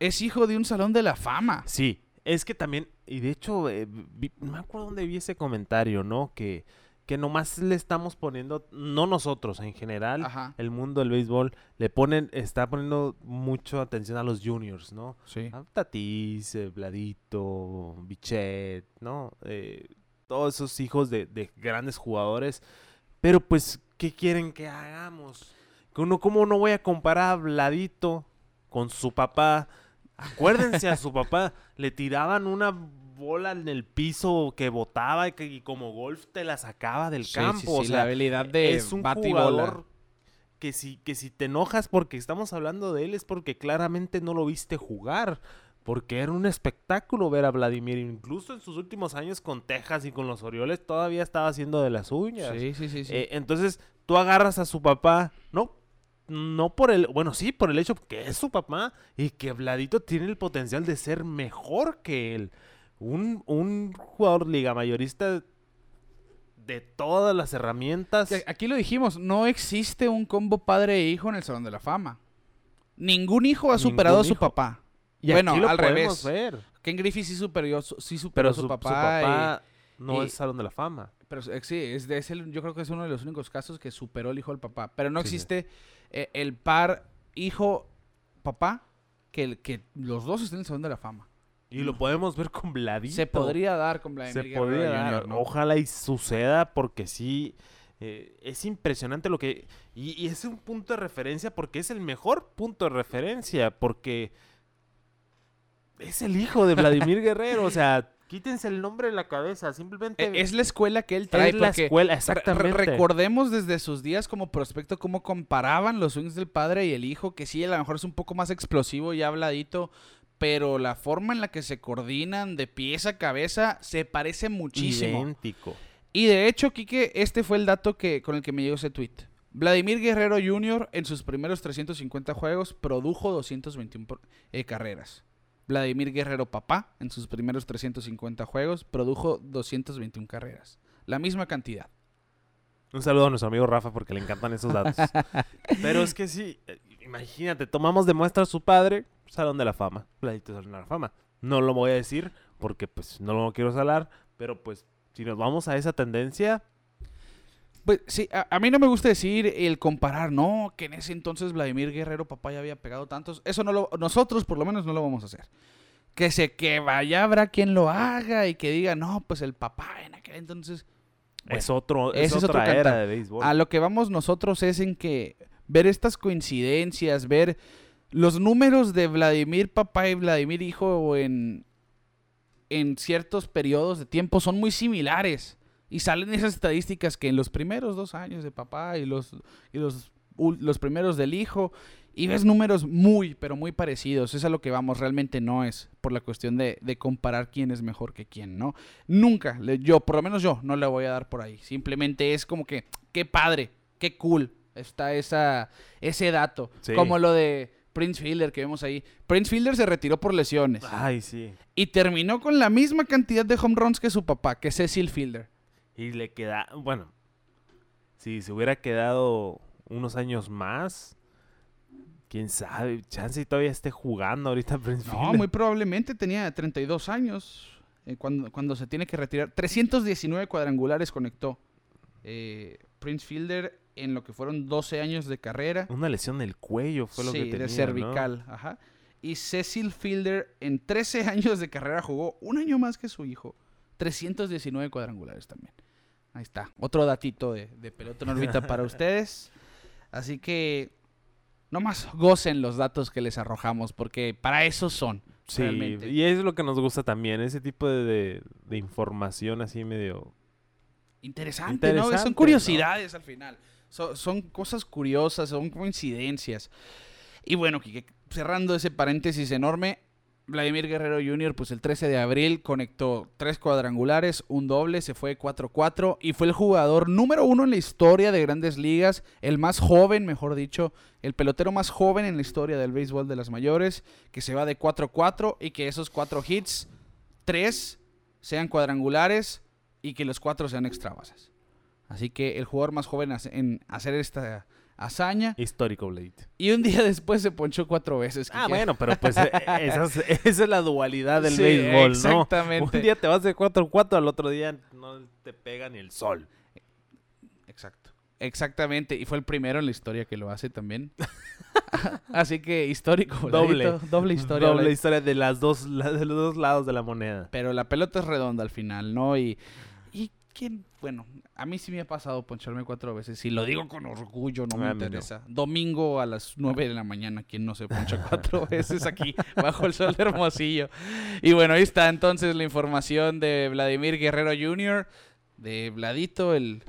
es hijo de un salón de la fama. Sí, es que también, y de hecho, eh, vi- no me acuerdo dónde vi ese comentario, ¿no? Que, que nomás le estamos poniendo, no nosotros, en general, Ajá. el mundo del béisbol, le ponen, está poniendo mucho atención a los juniors, ¿no? Sí. A Tatis, eh, Vladito, Bichet, ¿no? Eh, todos esos hijos de, de grandes jugadores. Pero pues, ¿qué quieren que hagamos? Uno, ¿Cómo no voy a comparar a Vladito con su papá? Acuérdense a su <laughs> papá, le tiraban una bola en el piso que botaba y, que, y como golf te la sacaba del Sí, campo. sí, o sí, sea, la habilidad de es un bola. jugador que si, que si te enojas porque estamos hablando de él es porque claramente no lo viste jugar. Porque era un espectáculo ver a Vladimir. Incluso en sus últimos años con Texas y con los Orioles todavía estaba haciendo de las uñas. Sí, sí, sí. sí. Eh, entonces tú agarras a su papá, no, no por el, bueno, sí, por el hecho que es su papá y que Vladito tiene el potencial de ser mejor que él. Un, un jugador liga mayorista de todas las herramientas. Aquí lo dijimos, no existe un combo padre e hijo en el Salón de la Fama. Ningún hijo ha superado a su hijo. papá. Y bueno, aquí lo al revés. ver. Ken Griffey sí superó, su- sí superó Pero a su, su, su papá. no y- es Salón de la Fama. pero sí, es es el- yo creo que es uno de los únicos casos que superó el hijo del papá. Pero no Sí, sí. existe eh, el par hijo-papá que, que los dos estén en el Salón de la Fama. Y lo podemos ver con Vladito. Se podría dar con Vladimir Se Guerrero podría dar. Jr., ¿no? Ojalá y suceda porque sí. eh, es impresionante lo que... Y, y es un punto de referencia porque es el mejor punto de referencia porque es el hijo de Vladimir <laughs> Guerrero. O sea, quítense el nombre de la cabeza. Simplemente Eh, Es la escuela que él trae. es la escuela. Exactamente. re- recordemos desde sus días como prospecto cómo comparaban los swings del padre y el hijo, que sí, a lo mejor es un poco más explosivo y habladito, pero la forma en la que se coordinan de pies a cabeza se parece muchísimo. Idéntico. Y de hecho, Quique, este fue el dato que, con el que me llegó ese tweet. Vladimir Guerrero Jr. en sus primeros 350 juegos produjo 221 por- eh, carreras. Vladimir Guerrero Papá, en sus primeros 350 juegos, produjo 221 carreras. La misma cantidad. Un saludo a nuestro amigo Rafa porque le encantan esos datos. <laughs> Pero es que sí, eh, imagínate, tomamos de muestra a su padre, Salón de la Fama, Vladito Salón de la Fama. No lo voy a decir porque pues no lo quiero salar, pero pues si nos vamos a esa tendencia, Pues sí, a, a mí no me gusta decir el comparar, no, que en ese entonces Vladimir Guerrero Papá ya había pegado tantos. Eso no lo, nosotros por lo menos no lo vamos a hacer. Que se que vaya habrá quien lo haga y que diga, no, pues el papá en aquel entonces. Bueno, es otro, es es otro otra era de béisbol. A lo que vamos nosotros es en que ver estas coincidencias, ver los números de Vladimir papá y Vladimir hijo en, en ciertos periodos de tiempo son muy similares. Y salen esas estadísticas que en los primeros dos años de papá y los, y los, los primeros del hijo, y ves números muy, pero muy parecidos. Es a lo que vamos, realmente no es por la cuestión de, de comparar quién es mejor que quién, ¿no? Nunca, le- yo, por lo menos yo, no le voy a dar por ahí. Simplemente es como que, qué padre, qué cool está esa, ese dato. Sí. Como lo de Prince Fielder que vemos ahí. Prince Fielder se retiró por lesiones Ay, sí. y terminó con la misma cantidad de home runs que su papá, que Cecil Fielder. Y le queda, bueno, si se hubiera quedado unos años más, quién sabe, chance y todavía esté jugando ahorita Prince No, Fielder. muy probablemente tenía 32 años eh, cuando, cuando se tiene que retirar. 319 cuadrangulares conectó eh, Prince Fielder en lo que fueron 12 años de carrera. Una lesión del cuello fue lo sí, que tenía, de ¿no? cervical. Ajá. Y Cecil Fielder en 13 <laughs> años de carrera jugó un año más que su hijo. 319 cuadrangulares también. Ahí está. Otro datito de, de pelota en órbita para <laughs> ustedes. Así que nomás gocen los datos que les arrojamos porque para eso son. Sí, realmente. y es lo que nos gusta también, ese tipo de, de- de información así medio... Interesante, ¿no? Interesante, Son curiosidades al final. So- son cosas curiosas, son coincidencias. Y bueno, cerrando ese paréntesis enorme, Vladimir Guerrero Jr., pues el 13 de abril conectó tres cuadrangulares, un doble, se fue 4-4 y fue el jugador número uno en la historia de grandes ligas, el más joven, mejor dicho, el pelotero más joven en la historia del béisbol de las mayores, que se va de 4-4 y que esos cuatro hits, tres sean cuadrangulares y que los cuatro sean extra bases. Así que el jugador más joven en hacer esta hazaña. Histórico, Blade. Y un día <laughs> después se ponchó cuatro veces. Ah, bueno, pero pues eh, <laughs> esa es, esa es la dualidad del Sí, béisbol, ¿no? exactamente. Un día te vas de 4-4, al otro día no te pega ni el sol. Exacto. Exactamente. Y fue el primero en la historia que lo hace también. <laughs> Así que histórico. Doble. Doble historia. Doble historia de, las dos, de los dos lados de la moneda. Pero la pelota es redonda al final, ¿no? Y quién, bueno, a mí sí me ha pasado poncharme cuatro veces. Si lo digo con orgullo, no me A mí no. interesa. Domingo a las nueve de la mañana, ¿quién no se poncha <laughs> cuatro veces aquí bajo el sol de Hermosillo? Y bueno, ahí está entonces la información de Vladimir Guerrero Jr., de Vladito, el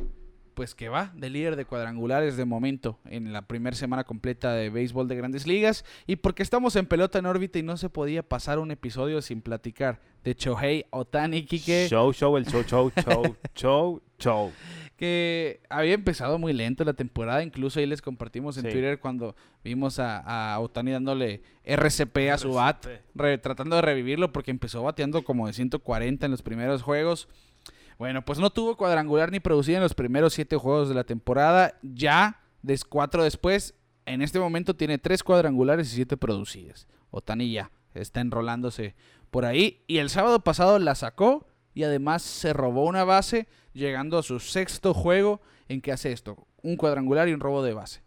pues que va de líder de cuadrangulares de momento en la primera semana completa de béisbol de grandes ligas y porque estamos en pelota en órbita y no se podía pasar un episodio sin platicar de Chohei Otani Kike Show, show, el show, show, show, <laughs> show, show. que había empezado muy lento la temporada, incluso ahí les compartimos en Sí. Twitter cuando vimos a, a Otani dándole RCP a su bat, re- tratando de revivirlo porque empezó bateando como de 140 en los primeros juegos. Bueno, pues no tuvo cuadrangular ni producido en los primeros siete juegos de la temporada. Ya, des cuatro después, en este momento tiene tres cuadrangulares y siete producidas. Otani ya está enrolándose por ahí. Y el sábado pasado la sacó y además se robó una base, llegando a su sexto juego en que hace esto: un cuadrangular y un robo de base.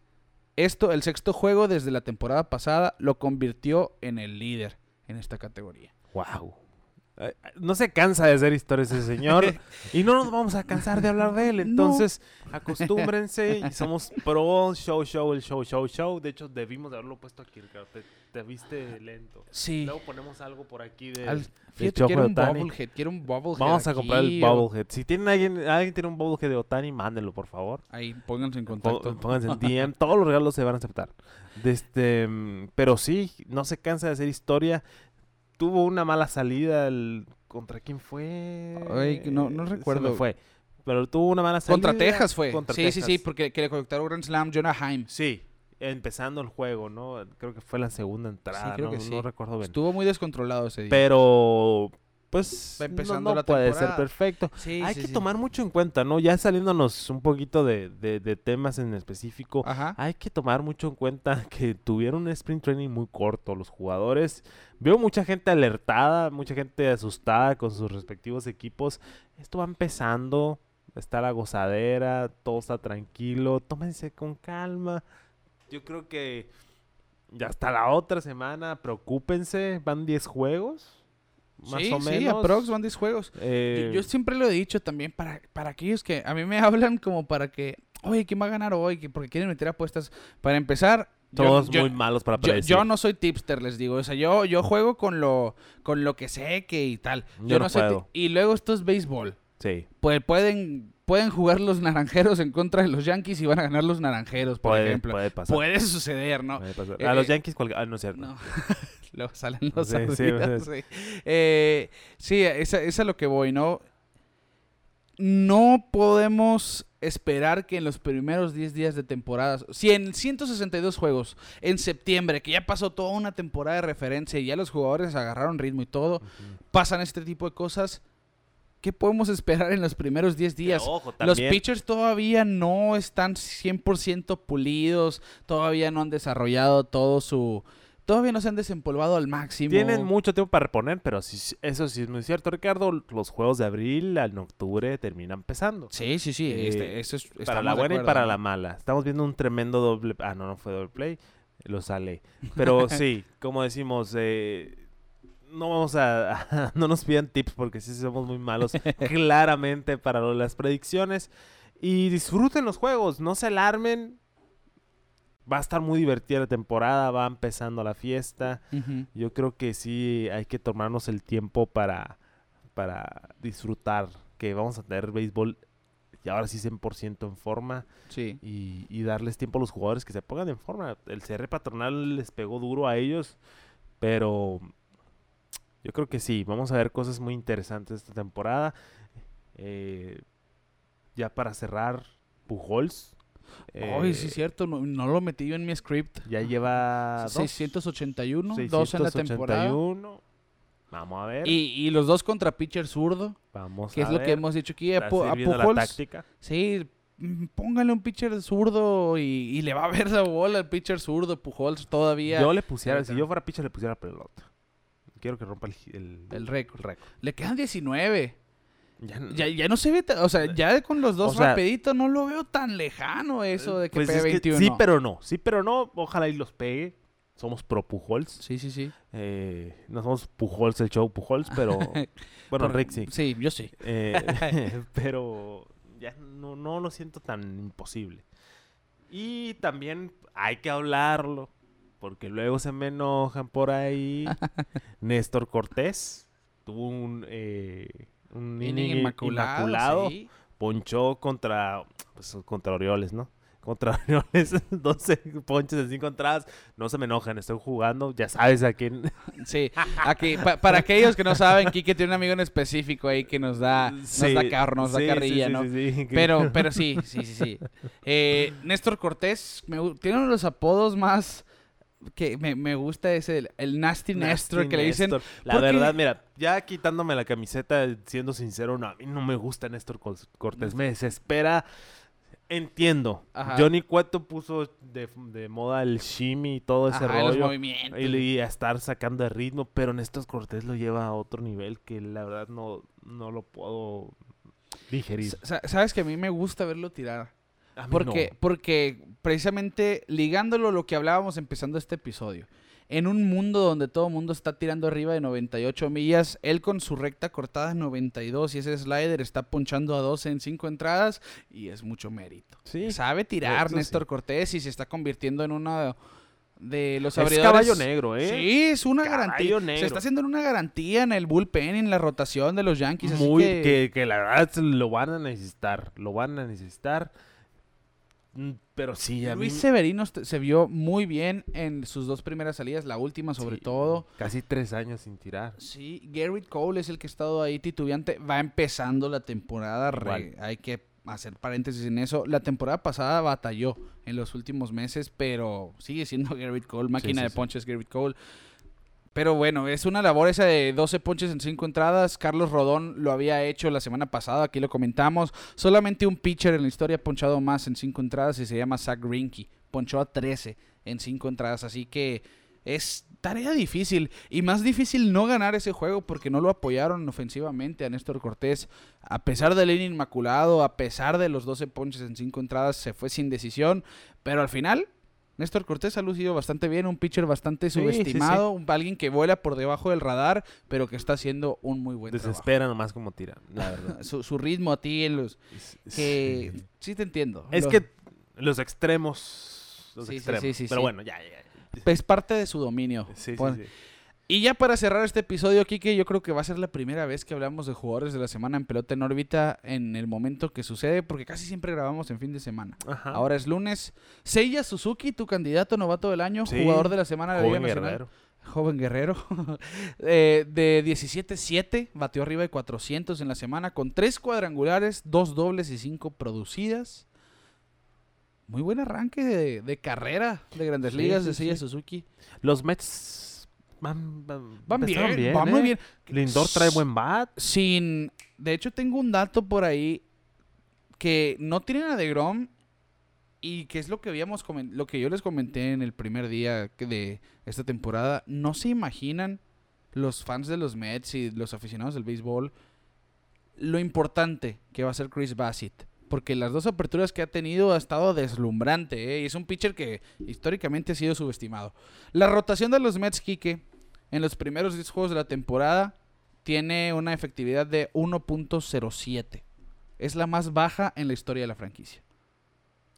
Esto, el sexto juego desde la temporada pasada, lo convirtió en el líder en esta categoría. Wow. No se cansa de hacer historias ese señor <laughs> y no nos vamos a cansar de hablar de él. No. Entonces, acostúmbrense y somos pro show, show, el show, show, show. De hecho, debimos de haberlo puesto aquí, Ricardo. Te, te viste lento. Sí. Luego ponemos algo por aquí de... Al- fíjate, quiero un bobblehead, quiero un bobblehead Vamos a comprar el aquí, o- bobblehead. Si tienen alguien, alguien tiene un bobblehead de Otani, mándenlo, por favor. Ahí, pónganse en contacto. Pónganse en <laughs> DM, todos los regalos se van a aceptar. De este, mm, pero sí, no se cansa de hacer historia. Tuvo una mala salida el- ¿Contra quién fue? Ay, no- no Se me recuerdo. fue. Pero tuvo una mala salida. Contra Texas fue. Contra sí, sí, sí, porque que le conectaron Grand Slam Jonah Heim. Sí. empezando el juego, ¿no? Creo que fue la segunda entrada, creo no, que no sí. recuerdo bien. Estuvo muy descontrolado ese día. Pero, pues, no- empezando no, puede ser perfecto. Sí, Hay sí, que sí. tomar mucho en cuenta, ¿no? Ya saliéndonos un poquito de, de- de temas en específico, Ajá. hay que tomar mucho en cuenta <laughs> que tuvieron un sprint training muy corto los jugadores. Veo mucha gente alertada, mucha gente asustada con sus respectivos equipos. Esto va empezando, está la gozadera, todo está tranquilo, tómense con calma. Yo creo que ya hasta la otra semana, preocúpense, van 10 juegos. Más sí, o sí, menos. aprox van 10 juegos. Eh, Yo, yo siempre lo he dicho también para, para aquellos que a mí me <laughs> hablan como para que, oye, ¿quién va a ganar hoy? Que porque quieren meter apuestas. Para empezar, todos yo, muy malos para predecir. yo no soy tipster, les digo. O sea, yo, yo juego con lo, con lo que sé que y tal. Yo no soy ti- puedo. Y luego esto es béisbol. Sí, Pues pueden, pueden jugar los naranjeros en contra de los Yankees y van a ganar los naranjeros, por puede, ejemplo. puede pasar. Puede suceder, ¿no? puede pasar. Eh, a los Yankees, ah, no es cierto. No. <laughs> Luego salen los Sí, sí, ardidas, sí. sí. Eh, sí, esa es a lo que voy, ¿no? No podemos esperar que en los primeros 10 días de temporada, si en 162 juegos en septiembre, que ya pasó toda una temporada de referencia y ya los jugadores agarraron ritmo y todo, pasan este tipo de cosas, ¿qué podemos esperar en los primeros 10 días? Ojo, Los pitchers todavía no están 100% pulidos, todavía no han desarrollado todo su... Todavía no se han desempolvado al máximo. Tienen mucho tiempo para reponer, pero sí- eso sí es muy cierto, Ricardo. Los juegos de abril en octubre terminan pesando. Sí, sí, sí. Eh, este, eso es, para la buena y para ¿no? la mala. Estamos viendo un tremendo doble. Ah, no, no fue doble play. Lo sale. Pero <laughs> sí, como decimos, eh, no vamos <laughs> a. no nos pidan tips porque sí somos muy malos, <laughs> claramente, para las predicciones. Y disfruten los juegos, no se alarmen. Va a estar muy divertida la temporada, va empezando la fiesta. Yo creo que sí hay que tomarnos el tiempo para, para disfrutar que vamos a tener béisbol y ahora sí 100% en forma Sí. y, y darles tiempo a los jugadores que se pongan en forma. El cierre patronal les pegó duro a ellos, pero yo creo que sí, vamos a ver cosas muy interesantes esta temporada. Eh, ya para cerrar, Pujols. Ay, sí, eh, es cierto. No, no lo metí yo en mi script. Ya lleva dos. 681, dos en la temporada. 681. Vamos a ver. Y, y los dos contra pitcher zurdo, Vamos que a es lo que hemos dicho aquí. A, Pu- a sirviendo la Pujols, táctica. sí, mm, póngale un pitcher zurdo y, y le va a ver la bola al pitcher zurdo. Pujols todavía Yo le pusiera, si yo fuera pitcher, le pusiera pelota. Quiero que rompa el, el, récord. Le quedan 19. Ya, n- Ya, ya no se ve, o sea, ya con los dos O sea, rapidito no lo veo tan lejano eso de que pues pegue es que 21. sí, pero no. Sí, pero no. Ojalá y los pegue. Somos pro Pujols. Sí, sí, sí. Eh, no somos Pujols, el show Pujols, pero... <laughs> bueno, Pero- Rick sí. Sí, yo sí. Eh, <laughs> pero ya no, no lo siento tan imposible. Y también hay que hablarlo, porque luego se me enojan por ahí. <laughs> Néstor Cortés tuvo un, eh, un Inning inmaculado. inmaculado. sí. Ponchó contra, pues, contra Orioles, ¿no? Contra <laughs> Orioles, 12 ponches en 5 entradas. No se me enojan, estoy jugando. Ya sabes a quién. Sí, aquí, pa- para aquellos que no saben, Kike tiene un amigo en específico ahí que nos da, Sí, nos da carro, nos sí, da carrilla, sí, ¿no? sí, sí, que- Pero, <laughs> pero sí, sí, sí, sí. Eh, Néstor Cortés me tiene uno de los apodos más que me, me gusta ese, el, el Nasty, Nasty que le dicen. Néstor. La porque- verdad, mira, ya quitándome la camiseta, siendo sincero, no, a mí no me gusta Néstor Cortés. Me desespera. Entiendo. Ajá. Johnny Cueto puso de, de moda el shimmy y todo ese Ajá, los rollo. movimientos. Y, y a estar sacando de ritmo, pero Néstor Cortés lo lleva a otro nivel que la verdad no, no lo puedo digerir. Sa- Sabes que a mí me gusta verlo tirar. Porque, no. porque precisamente ligándolo a lo que hablábamos empezando este episodio, en un mundo donde todo el mundo está tirando arriba de 98 millas, él con su recta cortada en 92 y ese slider está ponchando a 12 en 5 entradas y es mucho mérito. Sí. Sabe tirar eso Néstor sí. Cortés y se está convirtiendo en uno de los Es abridores. caballo negro, ¿eh? Sí, es una Caballo garantía. Se está haciendo en una garantía en el bullpen, en la rotación de los Yankees. así Muy, que- que... Que, la verdad lo van a necesitar. Lo van a necesitar. Mm, Pero sí, a Luis mí... Severino se vio muy bien en sus dos primeras salidas, la última sobre sí, todo. Casi tres años sin tirar. Sí, Garrett Cole es el que ha estado ahí titubeante. Va empezando la temporada. re- hay, que, hacer paréntesis en eso, la temporada pasada batalló en los últimos meses, pero sigue siendo <laughs> Garrett Cole, máquina sí, de ponches Garrett Cole. Pero bueno, es una labor esa de 12 ponches en 5 entradas. Carlos Rodón lo había hecho la semana pasada, aquí lo comentamos. Solamente un pitcher en la historia ha ponchado más en 5 entradas y se llama Zach Greinke. Ponchó a 13 en 5 entradas, así que es tarea difícil. Y más difícil no ganar ese juego porque no lo apoyaron ofensivamente a Néstor Cortés. A pesar del inmaculado, a pesar de los 12 ponches en 5 entradas, se fue sin decisión. Pero al final, Néstor Cortés ha lucido bastante bien, un pitcher bastante Sí, sí, subestimado, alguien que vuela por debajo del radar, pero que está haciendo un muy buen trabajo. Desespera nomás como tira, la verdad. <laughs> Su, su ritmo a ti en los que Sí. te entiendo. Es que los extremos. Los extremos. Pero bueno, ya, ya. ya. es parte de su dominio. Sí, sí, sí. Y ya para cerrar este episodio, Kike, yo creo que va a ser la primera vez que hablamos de jugadores de la semana en pelota en órbita en el momento que sucede, porque casi siempre grabamos en fin de semana. Ajá. Ahora es lunes. Seiya Suzuki, tu candidato novato del año, Sí, jugador de la semana de la Liga Nacional. guerrero. Joven guerrero. <laughs> Eh, de 17-7, batió arriba de 400 en la semana, con tres cuadrangulares, dos dobles y cinco producidas. Muy buen arranque de, de carrera de grandes Sí, ligas sí, de Seiya. Suzuki. Los Mets van, van, Van bien, empezaron van ¿eh? muy bien. Lindor trae buen bat. Sin. De hecho, tengo un dato por ahí que no tienen a DeGrom y que es lo que habíamos lo que yo les comenté en el primer día de esta temporada. No se imaginan los fans de los Mets y los aficionados del béisbol lo importante que va a ser Chris Bassett. Porque las dos aperturas que ha tenido ha estado deslumbrante. ¿eh? Y es un pitcher que históricamente ha sido subestimado. La rotación de los Mets, Kike, en los primeros 10 juegos de la temporada, tiene una efectividad de 1.07. Es la más baja en la historia de la franquicia.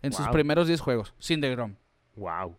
En sus primeros 10 juegos, sin DeGrom. Wow.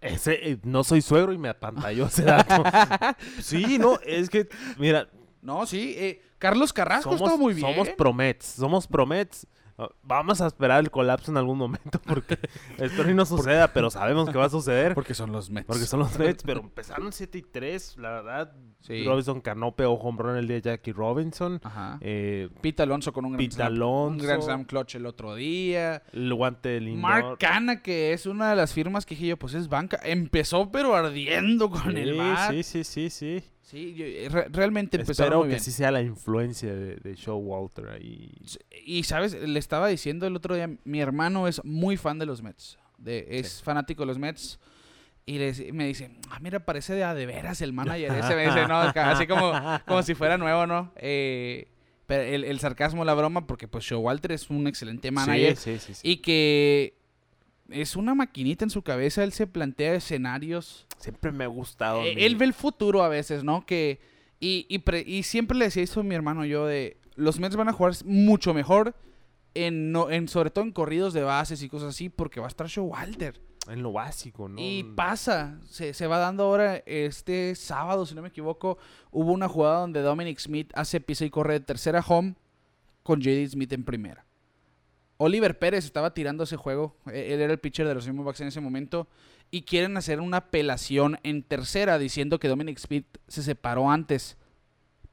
Ese, eh, no soy suegro y me apantalló ese dato. <laughs> sí, no, es que, mira, No, sí. eh, Carlos Carrasco somos, estuvo muy bien. somos promets, somos promets. Ah, Vamos a esperar el colapso en algún momento porque <laughs> espero y no suceda, pero sabemos que va a suceder. Porque son los Mets. Porque son los Mets, pero empezaron 7 y 3, la verdad. Sí. Robinson Cano pegó home run el día de Jackie Robinson. Ajá. Eh, Pete Alonso con un gran Pete slam. Un Alonso. gran slam clutch el otro día. el guante de Lindor. Mark Cana, que es una de las firmas que dije yo, pues es banca. Empezó pero ardiendo con el Sí, bat. sí, sí, sí, sí. Sí, yo- eh, re- realmente empezaron Espero muy que sí sea la influencia de, de Showalter ahí. Y sabes, le estaba diciendo el otro día, mi hermano es muy fan de los Mets. De, es fanático de los Mets. Y me dice, ah, mira, parece de a de veras el manager ese. Me dice, no, <laughs> ca- así como, como si fuera nuevo, ¿no? Eh, pero el, el sarcasmo, la broma, porque pues Showalter es un excelente manager. Sí, sí, sí. sí. Y que es una maquinita en su cabeza. Él se plantea escenarios. Siempre me ha gustado. Eh. Él ve el futuro a veces, ¿no? Que y, y, pre- y siempre le decía eso a mi hermano yo de los Mets van a jugar mucho mejor en, no, en sobre todo en corridos de bases y cosas así porque va a estar Showalter. En lo básico, ¿no? Y pasa, se, se va dando ahora este sábado, si no me equivoco, hubo una jugada donde Dominic Smith hace pisa y corre de tercera home con JD Smith en primera. Oliver Pérez estaba tirando ese juego, e- él era el pitcher de los Diamondbacks en ese momento, y quieren hacer una apelación en tercera diciendo que Dominic Smith se separó antes.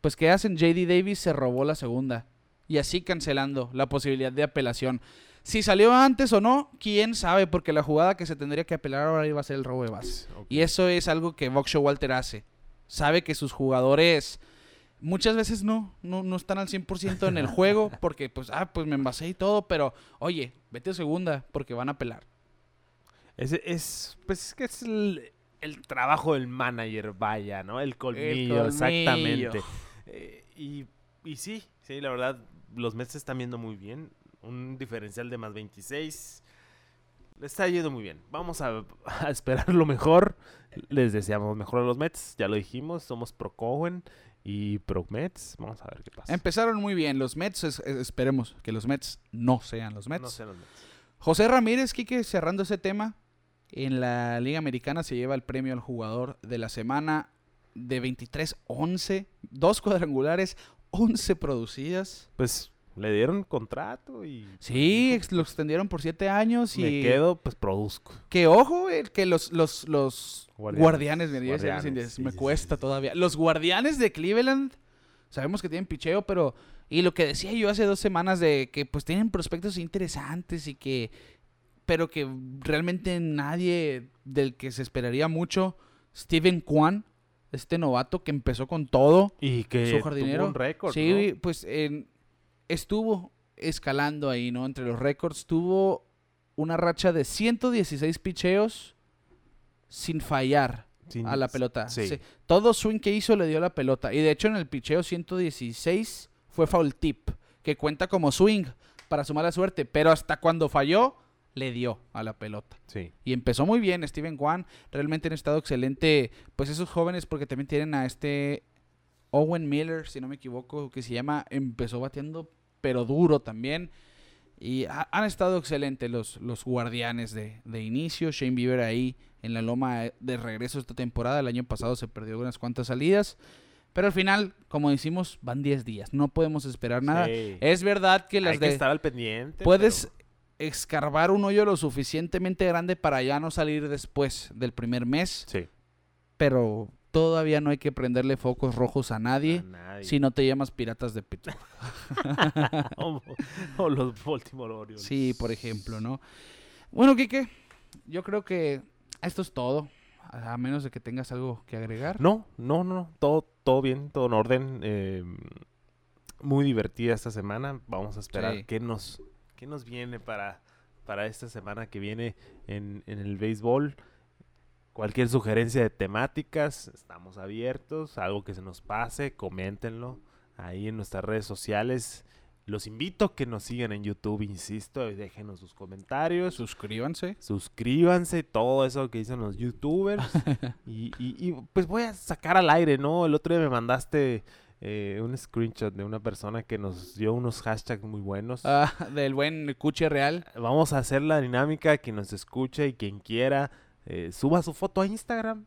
Pues ¿qué hacen? JD Davis se robó la segunda y así cancelando la posibilidad de apelación. Si salió antes o no, quién sabe, porque la jugada que se tendría que apelar ahora iba a ser el robo de base. Ok. Y eso es algo que Buck Walter hace. Sabe que sus jugadores muchas veces no, no, no están al 100% en el juego <laughs> porque pues, ah, pues me envasé y todo, pero oye, vete a segunda porque van a pelar. Ese es, pues es que es el, el trabajo del manager, vaya, ¿no? El colmillo, colmillo. exactamente. Eh, y, y sí, sí, la verdad, los Mets se están viendo muy bien. Un diferencial de más 26. Le está yendo muy bien. Vamos a, a esperar lo mejor. Les deseamos mejor a los Mets, ya lo dijimos, somos pro Cohen y pro Mets. Vamos a ver qué pasa. Empezaron muy bien los Mets, es- es- esperemos que los Mets no sean los Mets. No sé los Mets. José Ramírez, Quique, cerrando ese tema, en la Liga Americana se lleva el premio al jugador de la semana de 23-11, dos cuadrangulares, 11 producidas. Pues le dieron contrato y Sí, lo extendieron por 7 años y me quedo, pues produzco. que ojo, el que los los los Guardianes. los Guardianes, sí, me sí, cuesta sí. todavía. Los guardianes de Cleveland Sabemos que tienen picheo, pero... Y lo que decía yo hace dos semanas de que pues tienen prospectos interesantes y que... Pero que realmente nadie del que se esperaría mucho, Steven Kwan, este novato que empezó con todo. Y que Su jardinero. tuvo un récord, Sí, ¿no? pues en- estuvo escalando ahí, ¿no? Entre los récords. Tuvo una racha de 116 picheos sin fallar Sin- a la pelota. sí. Sí. Todo swing que hizo le dio la pelota. Y de hecho en el picheo 116 fue foul tip, que cuenta como swing para su mala suerte. Pero hasta cuando falló, le dio a la pelota. Sí. Y empezó muy bien Steven Kwan. Realmente han estado excelente. Pues esos jóvenes, porque también tienen a este Owen Miller, si no me equivoco, que se llama. Empezó bateando, pero duro también. Y ha- han estado excelentes los, los guardianes de, de inicio. Shane Bieber ahí en la loma de regreso esta temporada. El año pasado se perdió unas cuantas salidas. Pero al final, como decimos, van 10 días. No podemos esperar nada. Sí. Es verdad que las Hay que de estar al pendiente. puedes pero- escarbar un hoyo lo suficientemente grande para ya no salir después del primer mes, Sí. pero todavía no hay que prenderle focos rojos a nadie A nadie. si no te llamas Piratas de Pittsburgh. <laughs> o, o los Baltimore Orioles. Sí, por ejemplo, ¿no? Bueno, Kike, yo creo que esto es todo, a a menos de que tengas algo que agregar. No, no, no. Todo, todo bien, todo en orden. eh, muy divertida esta semana. Vamos a esperar Sí. qué nos, qué nos viene para, para esta semana que viene en, en el béisbol. Cualquier sugerencia de temáticas, estamos abiertos. Algo que se nos pase, coméntenlo ahí en nuestras redes sociales. Los invito a que nos sigan en YouTube, insisto, déjenos sus comentarios. Suscríbanse. suscríbanse, todo eso que dicen los youtubers. <laughs> y, y- y, pues voy a sacar al aire, ¿no? El otro día me mandaste eh, un screenshot de una persona que nos dio unos hashtags muy buenos. Ah, del buen Cuche Real. Vamos a hacer la dinámica, quien nos escuche y quien quiera, eh, suba su foto a Instagram,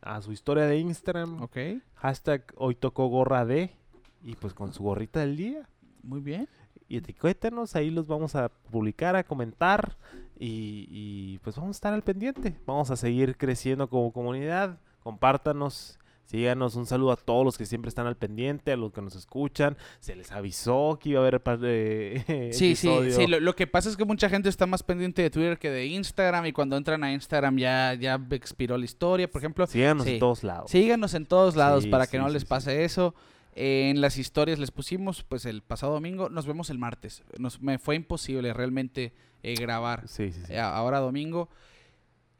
a su historia de Instagram, Ok, hashtag hoy tocó gorra de, y pues con su gorrita del día. muy bien. Y etiquétenos, ahí los vamos a publicar, a comentar y, y, pues vamos a estar al pendiente. Vamos a seguir creciendo como comunidad. Compártanos, síganos. Un saludo a todos los que siempre están al pendiente, a los que nos escuchan. Se les avisó que iba a haber par de <laughs> Sí, sí, episodio. sí. Lo, lo que pasa es que mucha gente está más pendiente de Twitter que de Instagram y cuando entran a Instagram ya, ya expiró la historia, por ejemplo. Síganos Sí. en todos lados. Síganos en todos lados Sí, para que no les pase eso. Eh, en las historias les pusimos pues el pasado domingo. Nos vemos el martes. Nos, me fue imposible realmente eh, grabar Sí, sí, sí. eh, ahora domingo.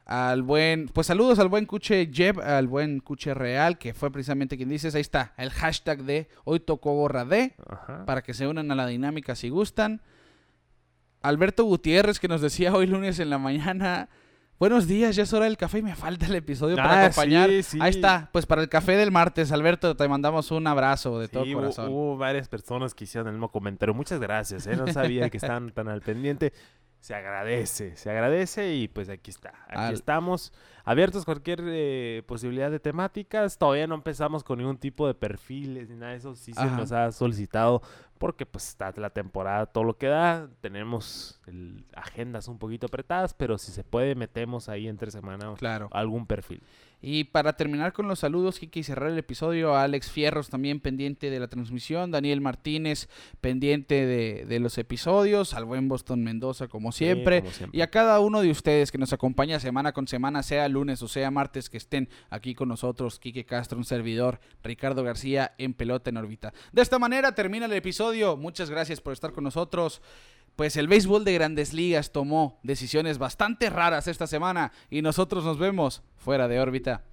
Al buen, pues saludos al buen Cuche Jeb, al buen Cuche Real, que fue precisamente quien dices. Ahí está, el hashtag de hoy tocó gorra de Ajá. para que se unan a la dinámica si gustan. Alberto Gutiérrez que nos decía hoy lunes en la mañana, buenos días, ya es hora del café y me falta el episodio para Ah, acompañar. sí, sí. Ahí está, pues para el café del martes, Alberto, te mandamos un abrazo de todo Sí, hubo- corazón. Hubo, varias personas que hicieron el mismo comentario. Muchas gracias, ¿eh? No sabía que estaban tan al pendiente. Se agradece, se agradece y pues aquí está. Aquí Al- estamos abiertos a cualquier eh, posibilidad de temáticas. Todavía no empezamos con ningún tipo de perfiles ni nada de eso. Sí se nos ha solicitado porque pues está la temporada, todo lo que da. Tenemos el- agendas un poquito apretadas, pero si se puede metemos ahí entre semana Claro. algún perfil. Y para terminar con los saludos, Kiki, y cerrar el episodio, a Alex Fierros también pendiente de la transmisión, Daniel Martínez pendiente de, de los episodios, al buen Boston Mendoza como Sí, siempre, como siempre. y a cada uno de ustedes que nos acompaña semana con semana, sea lunes o sea martes, que estén aquí con nosotros, Quique Castro, un servidor, Ricardo García en Pelota en órbita. De esta manera termina el episodio, muchas gracias por estar con nosotros pues el béisbol de grandes ligas tomó decisiones bastante raras esta semana y nosotros nos vemos fuera de órbita.